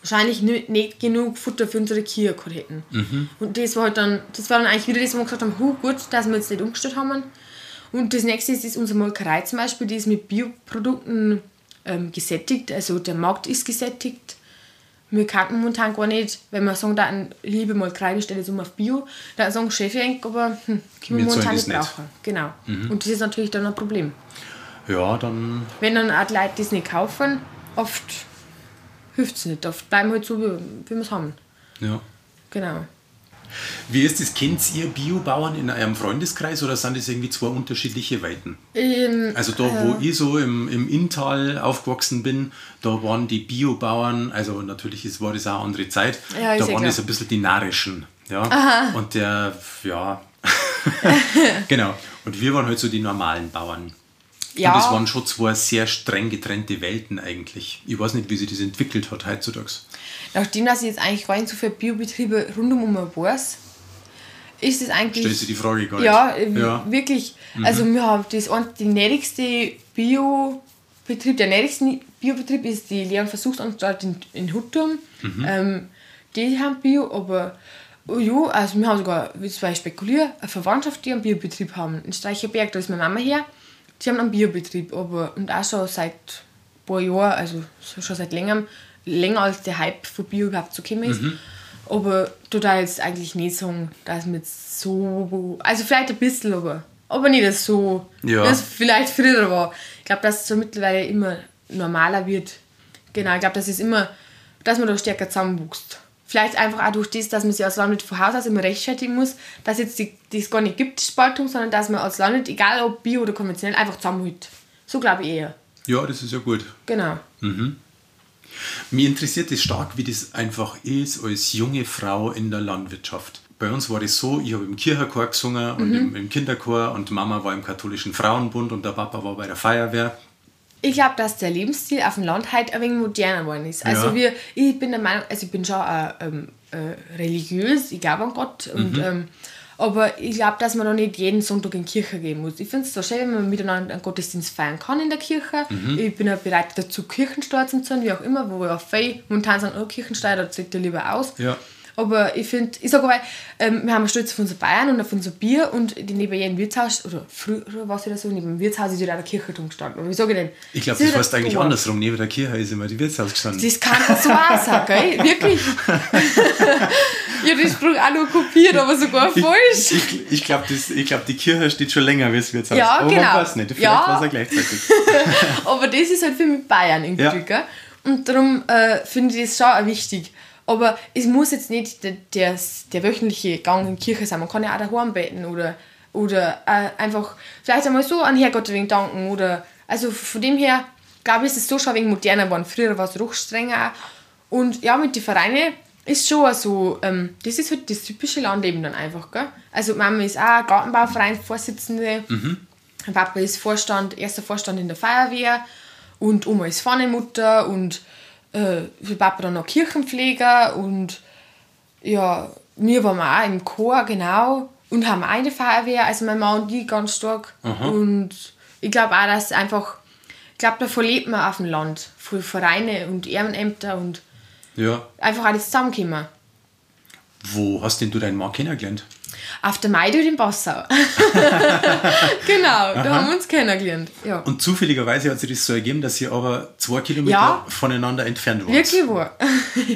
wahrscheinlich nicht, nicht genug Futter für unsere Kühe gehabt hätten. Mhm. Und das war halt dann, das war dann eigentlich wieder das, wo wir gesagt haben, huh, gut, dass wir jetzt nicht umgestellt haben. Und das nächste ist, ist unsere Molkerei zum Beispiel, die ist mit Bioprodukten ähm, gesättigt, also der Markt ist gesättigt. Wir kannten momentan gar nicht, wenn wir sagen, da liebe Molkerei, wir stellen jetzt um auf Bio, dann sagen Chef aber hm, können wir momentan nicht brauchen. Genau. Mhm. Und das ist natürlich dann ein Problem. Ja, dann... Wenn dann auch die Leute das nicht kaufen, oft hilft es nicht. Oft bleiben wir halt so, wie, wir es haben. Ja. Genau. Wie ist das? Kennt ihr Biobauern in eurem Freundeskreis oder sind das irgendwie zwei unterschiedliche Weiten? Ähm, also da, wo äh, ich so im, im Inntal aufgewachsen bin, da waren die Biobauern, also natürlich ist, war das auch eine andere Zeit, ja, da waren das ein bisschen die narischen. Ja? Aha. Und der, ja, genau. Und wir waren halt so die normalen Bauern. Ja. Und das waren schon zwei sehr streng getrennte Welten eigentlich. Ich weiß nicht, wie sich das entwickelt hat heutzutage. Nachdem dass ich jetzt eigentlich gar nicht so viele Biobetriebe rund um weiß, ist es eigentlich. Stellst du die Frage gar nicht? Ja, ja. wirklich. Mhm. Also, wir haben das die nächste Biobetrieb, der nächste Biobetrieb ist die Lehr- und Versuchsanstalt in, in Hutturm. Mhm. Ähm, die haben Bio, aber oh ja, also wir haben sogar, wie zwei spekulieren, eine Verwandtschaft, die einen Biobetrieb haben. In Streicherberg, da ist meine Mama her. Die haben einen Biobetrieb, aber und auch schon seit ein paar Jahren, also schon seit längerem, länger als der Hype von Bio überhaupt zu kommen ist. Mhm. Aber du da jetzt eigentlich nicht sagen, dass jetzt so. Also vielleicht ein bisschen, aber, aber nicht so, ja. es vielleicht früher war. Ich glaube, dass es so mittlerweile immer normaler wird. Genau, ich glaube, dass es immer, dass man da stärker zusammenwächst. Vielleicht einfach auch durch das, dass man sich als Landwirt von Haus aus immer rechtfertigen muss, dass jetzt die, das gar nicht gibt, Spaltung, sondern dass man als Landwirt, egal ob bio oder konventionell, einfach zusammenhält. So glaube ich eher. Ja, das ist ja gut. Genau. Mhm. Mir interessiert es stark, wie das einfach ist als junge Frau in der Landwirtschaft. Bei uns war das so, ich habe im Kirchenchor gesungen und mhm. im, im, Kinderchor und Mama war im katholischen Frauenbund und der Papa war bei der Feuerwehr. Ich glaube, dass der Lebensstil auf dem Land halt ein wenig moderner geworden ist. Also ja. wir, ich bin der Meinung, also ich bin schon äh, äh, religiös, ich glaube an Gott und mhm. ähm, aber ich glaube, dass man noch nicht jeden Sonntag in die Kirche gehen muss. Ich finde es so schön, wenn man miteinander einen Gottesdienst feiern kann in der Kirche. Mhm. Ich bin auch bereit dazu, Kirchensteuer zu zahlen, wie auch immer, wo wir auch viel momentan sagen, oh, Kirchensteuer, da zahlt ihr lieber aus. Ja. Aber ich finde, ich sage aber, ähm, wir haben einen Stolz auf unser Bayern und auf unser Bier und die neben jedem Wirtshaus, oder früher war es wieder so, neben dem Wirtshaus ist wieder eine Kirche drum gestanden. Oder wie sage ich denn? Ich glaube, das heißt eigentlich andersrum. Neben der Kirche ist immer die Wirtshaus gestanden. Das kann so auch sein, gell? Wirklich. ich habe den Spruch auch noch kopiert, aber sogar falsch. Ich, ich, ich glaube, glaub, die Kirche steht schon länger wie das Wirtshaus. Ja, aber genau. man weiß nicht. Vielleicht ja. war es ja gleichzeitig. aber das ist halt für mich Bayern irgendwie, ja. gell? Und darum äh, finde ich das schon wichtig. Aber es muss jetzt nicht der, der, der wöchentliche Gang in die Kirche sein. Man kann ja auch daheim beten oder, oder äh, einfach vielleicht einmal so an Herrgott wegen danken. Oder, also von dem her, glaube ich, ist es so schon wegen moderner geworden. Früher war es strenger. Und ja, mit den Vereinen ist schon so, ähm, das ist halt das typische Landleben dann einfach. Gell? Also Mama ist auch Gartenbauvereinsvorsitzende, mhm. Papa ist Vorstand, erster Vorstand in der Feuerwehr und Oma ist Pfannenmutter und äh, für Papa dann noch Kirchenpfleger und ja, wir waren auch im Chor, genau, und haben eine Feuerwehr, also mein Mann und ich ganz stark. Aha. Und ich glaube auch, dass einfach, ich glaube, davon lebt man auf dem Land. Für Vereine und Ehrenämter und Ja. Einfach alles zusammenkommen. Wo hast denn du deinen Mann kennengelernt? Auf der Maide in Passau. genau, da haben wir uns kennengelernt. Ja. Und zufälligerweise hat sich das so ergeben, dass ihr aber zwei Kilometer Ja. voneinander entfernt wart. Wirklich wahr.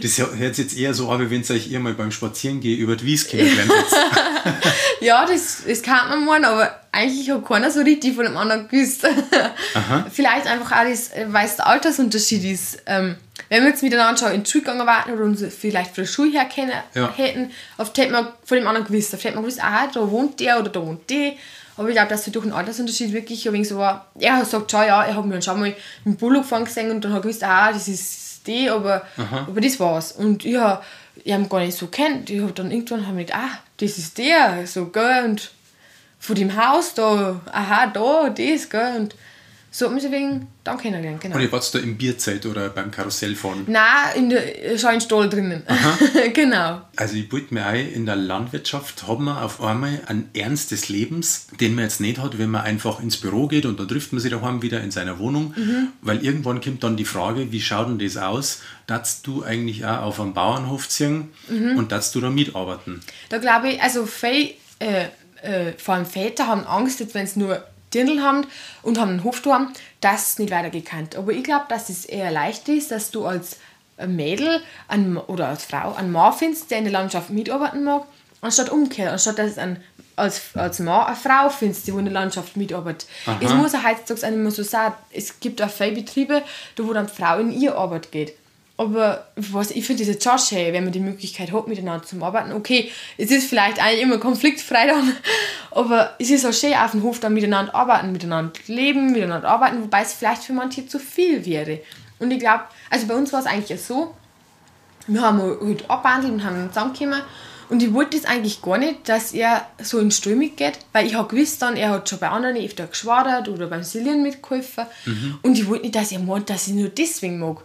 Das hört sich jetzt eher so an, wie wenn ihr euch ihr mal beim Spazierengehen über die Wies kennengelernt habt. Ja, das, das kann man meinen, aber eigentlich hat keiner so richtig von dem anderen gewusst. Vielleicht einfach auch, das, weil es der Altersunterschied ist. Ähm, wenn wir jetzt miteinander schon in die Schule gegangen waren oder uns vielleicht von der Schule her kennen Ja. hätten, oft hätte man von dem anderen gewusst. Oft hätte man gewusst, aha, da wohnt der oder da wohnt die. Aber ich glaube, dass so durch den Altersunterschied wirklich ein wenig so war. Er hat gesagt, schon, ja, er hat mir dann schon mal dem Bullock gefahren gesehen und dann hat gewusst, aha, das ist die, aber, aber das war's. Und ich habe ich hab ihn gar nicht so kennt. Ich habe dann irgendwann hab ich gedacht, ah, das ist der, so, gell, und von dem Haus da, aha, da, das, gell, und so hat man sich wegen dann kennengelernt, genau. Und ihr wart da im Bierzelt oder beim Karussell fahren. Nein, in der, schon im Stall drinnen. genau. Also ich wollte mir ein, in der Landwirtschaft hat man auf einmal einen Ernst des Lebens, den man jetzt nicht hat, wenn man einfach ins Büro geht und dann trifft man sich daheim wieder in seiner Wohnung, weil irgendwann kommt dann die Frage, wie schaut denn das aus? Darfst du eigentlich auch auf einem Bauernhof ziehen und darfst du da mitarbeiten? Da glaube ich, also viele, äh, äh, vor allem Väter haben Angst, jetzt wenn sie nur Dirndl haben und haben einen Hofturm, dass es nicht weitergehen kann. Aber ich glaube, dass es eher leicht ist, dass du als Mädel einen, oder als Frau einen Mann findest, der in der Landschaft mitarbeiten mag, anstatt umgekehrt. Anstatt dass es als, als Mann eine Frau findest, die in der Landschaft mitarbeitet. Es muss ja heutzutage nicht mehr so sein. Es gibt auch viele Betriebe, wo dann die Frau in ihre Arbeit geht. Aber was, ich finde das jetzt schon schön, wenn man die Möglichkeit hat, miteinander zu arbeiten. Okay, es ist vielleicht eigentlich immer konfliktfrei dann, aber es ist auch schön, auf dem Hof dann miteinander arbeiten, miteinander leben, miteinander arbeiten, wobei es vielleicht für manche zu viel wäre. Und ich glaube, also bei uns war es eigentlich so, wir haben halt abgehandelt und haben zusammengekommen und ich wollte das eigentlich gar nicht, dass er so in Stall mitgeht, weil ich habe gewusst dann, er hat schon bei anderen öfter geschwadert oder beim Silien mitgeholfen und ich wollte nicht, dass er meint, dass ich nur deswegen mag.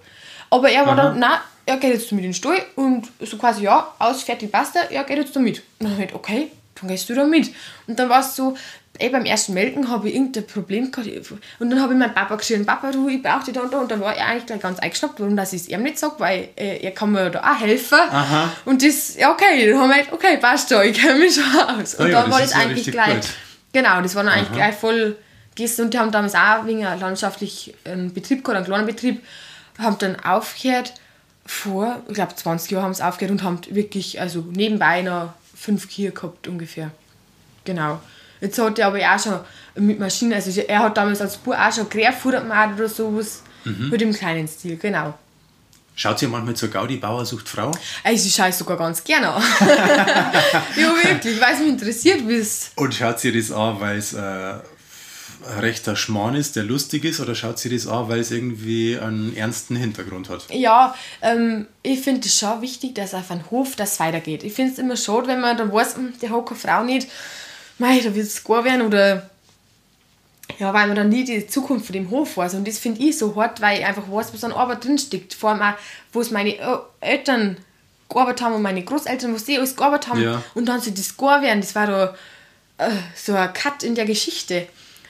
Aber er war dann, nein, er geht jetzt mit in den Stall und so quasi, ja, aus, fertig, passt er, er geht jetzt da mit. Und dann habe ich okay, dann gehst du da mit. Und dann war es so, ey, beim ersten Melken habe ich irgendein Problem gehabt. Und dann habe ich meinen Papa geschrien, Papa, du, ich brauche dich da und da. Und dann war er eigentlich gleich ganz eingeschnappt, warum das ich es ihm nicht sage, weil äh, er kann mir da auch helfen. Aha. Und das, ja, okay, dann haben wir gedacht, okay, passt schon, ich kenne mich schon aus. Und Ah ja, dann das war das eigentlich gleich, gut. genau, das war dann eigentlich gleich voll gestern. Und die haben damals auch wegen einem landschaftlichen ähm, Betrieb gehabt, einen kleinen Betrieb, haben dann aufgehört, vor, ich glaube 20 Jahren haben sie aufgehört und haben wirklich, also nebenbei noch fünf Kühe gehabt ungefähr. Genau. Jetzt hat er aber auch schon mit Maschinen, also er hat damals als Bub auch schon Querfutter gemacht oder sowas, mit dem kleinen Stil, genau. Schaut ihr manchmal zur Gaudi Bauer sucht Frau? Also ich schaue es sogar ganz gerne an. ja, wirklich, weil es mich interessiert, es... Und schaut sie das an, weil es äh, rechter Schmarrn ist, der lustig ist, oder schaut sie das an, weil es irgendwie einen ernsten Hintergrund hat? Ja, ähm, ich finde es schon wichtig, dass auf einem Hof das weitergeht. Ich finde es immer schade, wenn man dann weiß, hm, der hat keine Frau nicht, mei, da wird es gar werden oder ja, weil man dann nie die Zukunft von dem Hof weiß. Und das finde ich so hart, weil ich einfach weiß, was an Arbeit drinsteckt. Vor allem auch, wo es meine äh, Eltern gearbeitet haben und meine Großeltern, was die alles gearbeitet haben. Ja. Und dann so das gar werden, das war da äh, so ein Cut in der Geschichte.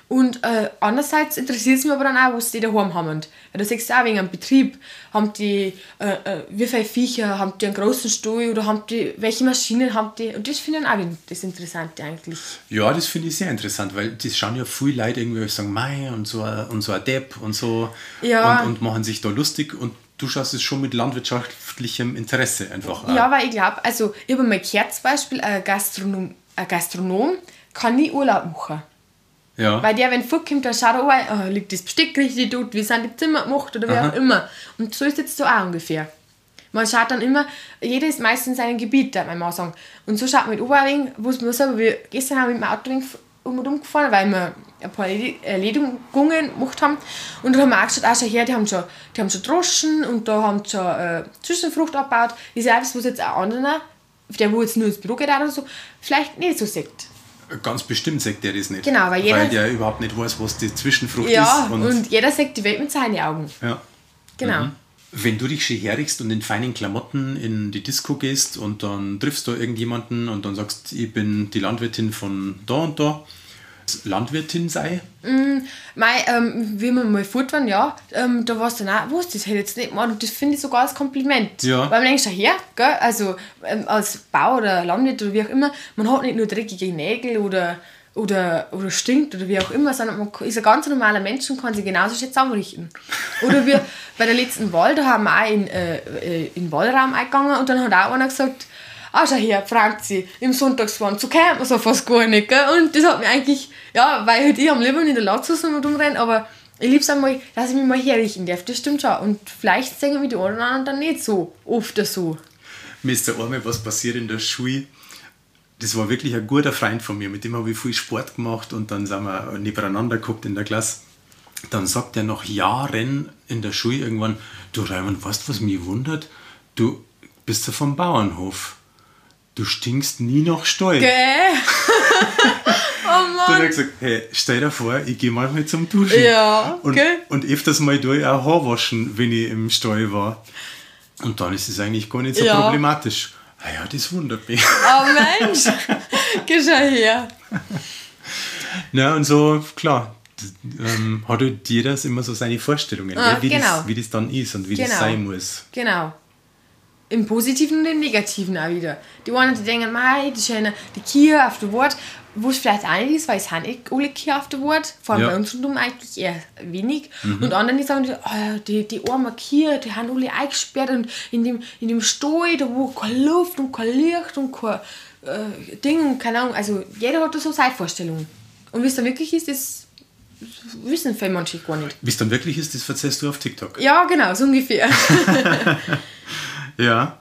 Und äh, andererseits interessiert es mich aber dann auch, was die daheim haben. Weil da siehst du auch wegen einem Betrieb, haben die, äh, äh, wie viele Viecher, haben die einen großen Stall oder haben die, welche Maschinen haben die. Und das finde ich auch das Interessante eigentlich. Ja, das finde ich sehr interessant, weil das schauen ja viele Leute irgendwie sagen, Mei und so, ein- und so ein Depp und so Ja. und, und machen sich da lustig und du schaust es schon mit landwirtschaftlichem Interesse einfach an. Ja, weil ich glaube, also ich habe mal gehört, zum Beispiel, ein Gastronom, ein Gastronom kann nie Urlaub machen. Ja. Weil der, wenn vorkommt, dann schaut er an, oh, liegt das Besteck richtig dort, wie sind die Zimmer gemacht oder wie Aha. auch immer. Und so ist jetzt so auch ungefähr. Man schaut dann immer, jeder ist meistens in seinem Gebiet, darf man mal sagen. Und so schaut man mit Oberring, wo es mir selber, wir gestern haben wir mit dem Auto um und um gefahren, weil wir ein paar Erledi- Erledigungen gemacht haben. Und dann haben wir auch geschaut, auch schon her, die haben schon, die haben schon Droschen und da haben sie schon äh, Zwischenfrucht abgebaut. Das ist etwas, was jetzt auch anderen, der wo jetzt nur ins Büro geht oder so, vielleicht nicht so sieht. Ganz bestimmt sagt der das nicht. Genau, weil jeder- Weil der überhaupt nicht weiß, was die Zwischenfrucht Ja, ist. und, jeder sagt die Welt mit seinen Augen. ja. Genau. Wenn du dich schon herrichst und in feinen Klamotten in die Disco gehst und dann triffst du irgendjemanden und dann sagst, ich bin die Landwirtin von da und da, Landwirtin sei? Mm, mei, ähm, wie wir mal fort waren, ja, ähm, da war es dann auch, was, das hätte ich jetzt nicht gemacht und das finde ich sogar als Kompliment. Ja. Weil man denkt schon her, gell, also ähm, als Bauer oder Landwirt oder wie auch immer, man hat nicht nur dreckige Nägel oder, oder, oder stinkt oder wie auch immer, sondern man ist ein ganz normaler Mensch und kann sich genauso schön zusammenrichten. Oder wir bei der letzten Wahl, da haben wir auch in, äh, äh, in den Wahlraum eingegangen und dann hat auch einer gesagt, ah, schau her, Franzi, im Sonntagsfahren, so kennt man so fast gar nicht, gell? Und das hat mich eigentlich, ja, weil halt ich am liebsten in der Latzhose rumrenne, aber ich liebe es einmal, dass ich mich mal herrichten darf, das stimmt schon. Und vielleicht singen wir die anderen dann nicht so oft so. Da einmal was passiert in der Schule. Das war wirklich ein guter Freund von mir, mit dem habe ich viel Sport gemacht und dann sind wir nebeneinander geguckt in der Klasse. Dann sagt er nach Jahren in der Schule irgendwann, du Raimund, weißt du, was mich wundert? Du bist ja vom Bauernhof du stinkst nie nach Stall. Gell? oh Mann. Dann hat er gesagt, hey, stell dir vor, ich gehe manchmal zum Duschen. Ja, und, gell? und öfters mal durch auch Haar waschen, wenn ich im Stall war. Und dann ist es eigentlich gar nicht so ja. problematisch. Ah ja, das wundert mich. Oh Mensch, geh schon her. Na, und so, klar, ähm, hat halt jeder immer so seine Vorstellungen, ah, wie, genau. das, wie das dann ist und wie genau. das sein muss. Genau im Positiven und im Negativen auch wieder. Die einen die denken, mei, die schöne, die Kier auf der Wort, wo es vielleicht auch nicht ist, weil es haben nicht alle Kier auf der Wort, vor allem ja. bei uns rundum eigentlich eher wenig. Mhm. Und andere, die sagen, oh, die, die armen Kier, die haben alle eingesperrt und in dem, in dem Stall, da wo keine Luft und kein Licht und kein äh, Ding, keine Ahnung, also jeder hat da so seine Vorstellungen. Und wie es dann wirklich ist, das wissen viele manche gar nicht. Wie es dann wirklich ist, das verzeihst du auf TikTok. Ja, genau, so ungefähr. Ja.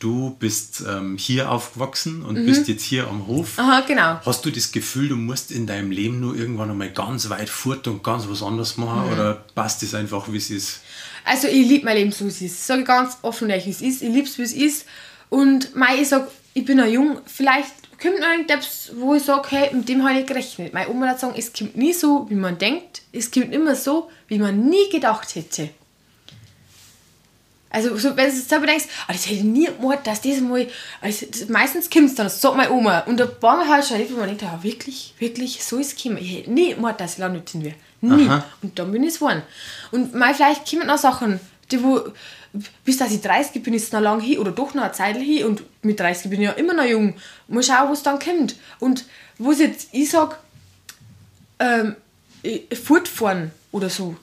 Du bist ähm, hier aufgewachsen und mhm. bist jetzt hier am Hof. Aha, genau. Hast du das Gefühl, du musst in deinem Leben nur irgendwann einmal ganz weit fort und ganz was anderes machen? Mhm. Oder passt es einfach, wie es ist? Also, ich liebe mein Leben so, wie es ist. Ich sage ganz offen, wie es ist. Ich liebe es, wie es ist. Und mein, ich sage, ich bin noch jung. Vielleicht kommt noch irgendetwas, wo ich sage, hey, mit dem habe ich nicht gerechnet. Meine Oma hat sagen, es kommt nie so, wie man denkt. Es kommt immer so, wie man nie gedacht hätte. Also, so, wenn du selber denkst, oh, das hätte ich nie gemacht, dass das mal. Also, das, meistens kommt es dann, das sagt meine Oma. Und da war mir halt schon erlebt, wo man denkt, ja, wirklich, wirklich, so ist es gekommen. Ich hätte nie gemacht, dass ich Landwirtin wäre. Nie. Aha. Und dann bin ich es geworden. Und mal vielleicht kommen noch Sachen, die wo. Bis dass ich 30 bin, ist es noch lang hin oder doch noch eine Zeit hin. Und mit 30 bin ich ja immer noch jung. Mal schauen, was dann kommt. Und wo ich jetzt, ich sage, ähm, fortfahren oder so,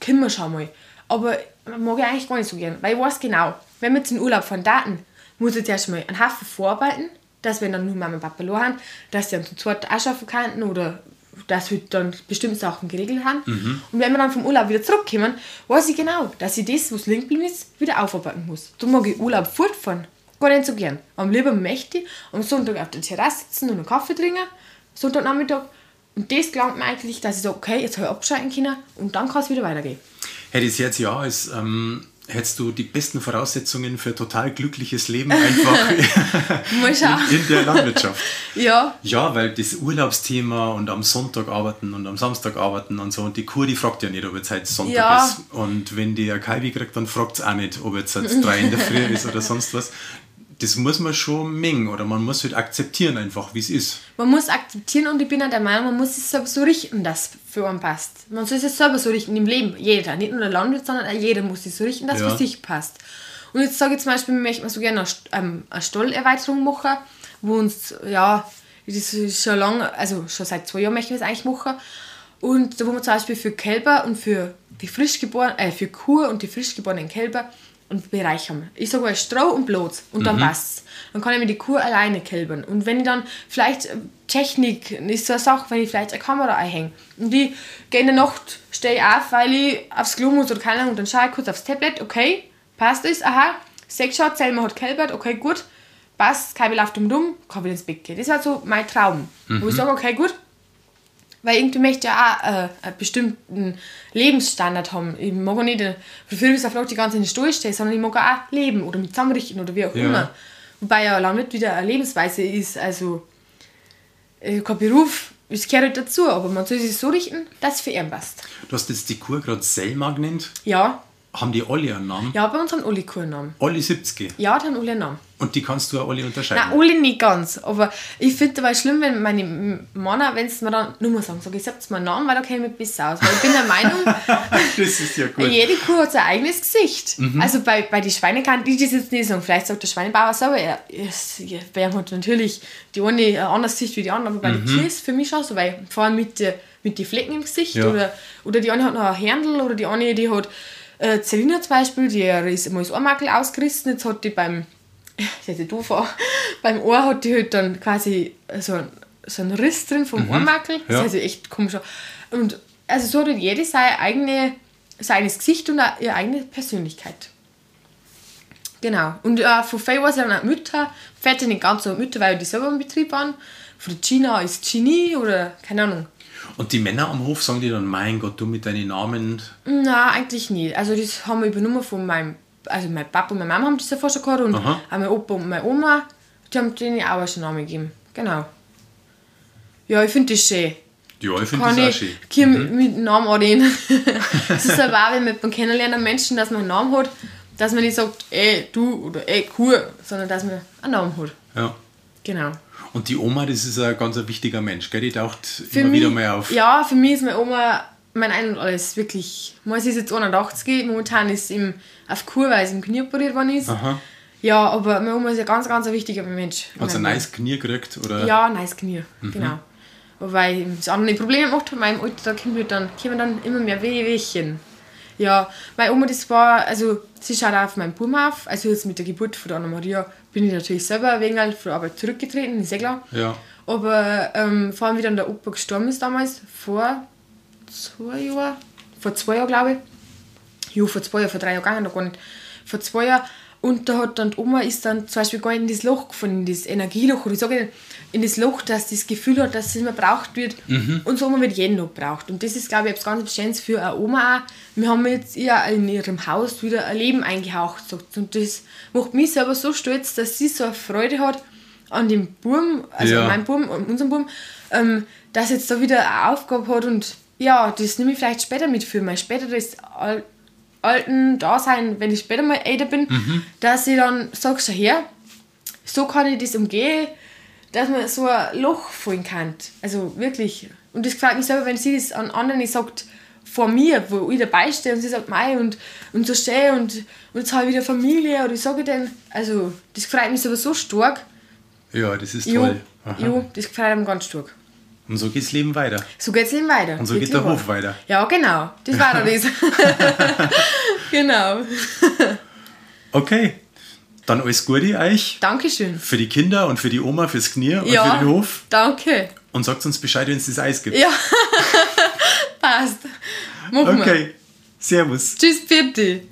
können wir schon mal. Aber mag ich eigentlich gar nicht so gern, weil ich weiß genau, wenn wir jetzt in Urlaub fahren Daten, muss ich erst mal einen Haufen vorarbeiten, dass wir dann nur Mama und Papa haben, dass sie dann zu zweit auch schaffen könnten oder dass wir dann bestimmte Sachen geregelt haben. Mhm. Und wenn wir dann vom Urlaub wieder zurückkommen, weiß ich genau, dass ich das, was liegen geblieben ist, wieder aufarbeiten muss. Darum mag ich Urlaub fortfahren. Gar nicht so gern. Am liebsten möchte ich am Sonntag auf der Terrasse sitzen und einen Kaffee trinken, Sonntagnachmittag. Und das gelangt mir eigentlich, dass ich sage, okay, jetzt habe ich abschalten können und dann kann es wieder weitergehen. Hätte ich jetzt ja, als ähm, hättest du die besten Voraussetzungen für ein total glückliches Leben einfach in, in, der Landwirtschaft. ja. Ja, weil das Urlaubsthema und am Sonntag arbeiten und am Samstag arbeiten und so. Und die Kur, die fragt ja nicht, ob jetzt heute Sonntag ja. ist. Und wenn die ein Kalbi kriegt, dann fragt es auch nicht, ob jetzt, jetzt drei in der Früh ist oder sonst was das muss man schon mengen oder man muss halt akzeptieren einfach, wie es ist. Man muss akzeptieren und ich bin auch der Meinung, man muss es selber so richten, dass es für einen passt. Man soll es selber so richten im Leben, jeder, nicht nur der Landwirt, sondern jeder muss es so richten, dass es ja. für sich passt. Und jetzt sage ich zum Beispiel, wir möchten so gerne eine, ähm, eine Stollerweiterung machen, wo uns, ja, das ist schon lange, also schon seit zwei Jahren möchten wir es eigentlich machen. Und da wo wir zum Beispiel für Kälber und für die frisch geborenen, äh, für Kuh und die frisch geborenen Kälber und bereichern. Ich sage mal Stroh und Blut und dann mhm. passt Dann kann ich mir die Kuh alleine kälbern. Und wenn ich dann vielleicht äh, Technik ist so eine Sache, wenn ich vielleicht eine Kamera einhänge und die gehe in der Nacht, stehe auf, weil ich aufs Klo muss oder keine Ahnung, und dann schaue ich kurz aufs Tablet, okay, passt das, aha, sechs schon, Selma hat kälbert, okay, gut, passt, kein läuft um dumm, kann wieder ins Bett gehen. Das war so mein Traum. Mhm. Wo ich mhm. sage, okay, gut, weil irgendwie möchte ja auch äh, einen bestimmten Lebensstandard haben. Ich mag auch nicht für viele auf die ganze in den Stuhl stehen, sondern ich mag auch leben oder mit zusammenrichten oder wie auch ja. immer. Wobei ja Landwirt wieder eine Lebensweise ist, also äh, kein Beruf, es gehört halt dazu, aber man soll sich so richten, dass es für ihn passt. Du hast jetzt die Kur gerade Selma genannt. Ja. Haben die alle einen Namen? Ja, bei uns haben alle keinen Namen. Alle 70. Ja, die haben alle einen Namen. Und die kannst du auch alle unterscheiden? Nein, alle nicht ganz. Aber ich finde dabei schlimm, wenn meine Männer, wenn sie mir dann nur mal sagen, sag ich, sagt mir Namen, weil da kenne ich besser aus. Weil ich bin der Meinung, das ist ja gut. jede Kuh hat sein eigenes Gesicht. Also bei, bei den Schweinen kann ich das jetzt nicht sagen. Vielleicht sagt der Schweinebauer selber, er, ihm hat natürlich die eine ein anderes Gesicht wie die andere, aber bei den Tieren ist es für mich schon so, weil vor allem mit, der, mit den Flecken im Gesicht Ja. oder, oder die eine hat noch ein Händel oder die eine, die hat äh, Selina zum Beispiel, die ist einmal das Ohrmakel ausgerissen, jetzt hat die beim das hätte du vor. Beim Ohr hat die halt dann quasi so ein, so ein Riss drin vom Ohrmakel. Das ja. ist also echt komisch. Und also so hat halt jede seine eigene, sein eigenes Gesicht und ihre eigene Persönlichkeit. Genau. Und äh, von Faye war es dann auch Mütter. Väter nicht ganz so Mütter, weil die selber im Betrieb waren. Von Gina ist Genie oder keine Ahnung. Und die Männer am Hof sagen die dann, mein Gott, du mit deinen Namen. Na, eigentlich nicht. Also das haben wir übernommen von meinem, also mein Papa und meine Mama haben das davor schon gehabt und Aha. auch mein Opa und meine Oma, die haben denen auch schon Namen gegeben. Genau. Ja, ich finde das schön. Ja, ich finde Kann das auch ich schön. hier mit, mit dem Namen anreden. Es ist aber auch, wenn man beim Kennenlernen einen Menschen, dass man einen Namen hat, dass man nicht sagt, ey, du oder ey, Kuh, sondern dass man einen Namen hat. Ja. Genau. Und die Oma, das ist ein ganz ein wichtiger Mensch, gell? Die taucht Für immer mich, wieder mal auf. Ja, für mich ist meine Oma mein Ein und Alles, wirklich. Meins ist jetzt 81, momentan ist im, auf Kur, weil sie im Knie operiert worden ist. Aha. Ja, aber meine Oma ist ein ganz, ganz ein wichtiger Mensch. Hat sie ein neues Knie gekriegt? Oder? Ja, nice Knie, genau. Wobei das andere Probleme gemacht in meinem Alter, da kommen halt dann, kommen dann immer mehr Wehwehchen. Ja, meine Oma, das war, also sie schaut auch auf meinen Buben auf. Also jetzt mit der Geburt von der Anna-Maria bin ich natürlich selber ein wenig von der Arbeit zurückgetreten, ist ja klar. Ja. Aber ähm, vor allem, wie dann der Opa gestorben ist damals, vor zwei Jahren, vor zwei Jahren glaube ich, ja, vor zwei Jahren, vor drei Jahren gegangen, noch gar nicht, vor zwei Jahren, und da hat dann die Oma ist dann zum Beispiel gar nicht in das Loch gefunden, in das Energieloch, oder ich sage in das Loch, dass das Gefühl hat, dass es immer braucht wird. Und so Oma wird jeden noch braucht. Und das ist, glaube ich, etwas ganz Bestimmtes für eine Oma auch. Wir haben jetzt ihr in ihrem Haus wieder ein Leben eingehaucht. sagt. Und das macht mich selber so stolz, dass sie so eine Freude hat an dem Buben, also Ja. an meinem Buben, an unserem Buben, ähm, dass jetzt da wieder eine Aufgabe hat und ja, das nehme ich vielleicht später mit für mein späteres Al alten Dasein, wenn ich später mal älter bin, dass ich dann sage, schau her, so kann ich das umgehen, dass man so ein Loch fallen kann. Also wirklich. Und das gefällt mich selber, wenn sie das an anderen sagt, vor mir, wo ich dabei stehe und sie sagt, mei und, und so schön und, und jetzt habe ich wieder Familie oder ich sage dann, also das freut mich selber so stark. Ja, das ist toll. Aha. jo, das gefällt mir ganz stark. Und so geht's Leben weiter. So geht's eben weiter. Und so geht Wirklich der. Hof weiter. Ja, genau. Das war doch das. genau. Okay. Dann alles Gute euch. Dankeschön. Für die Kinder und für die Oma, fürs Knie und Ja, für den Hof. danke. Und sagt uns Bescheid, wenn es das Eis gibt. Ja, passt. Machen wir. Okay. Servus. Tschüss, bitte.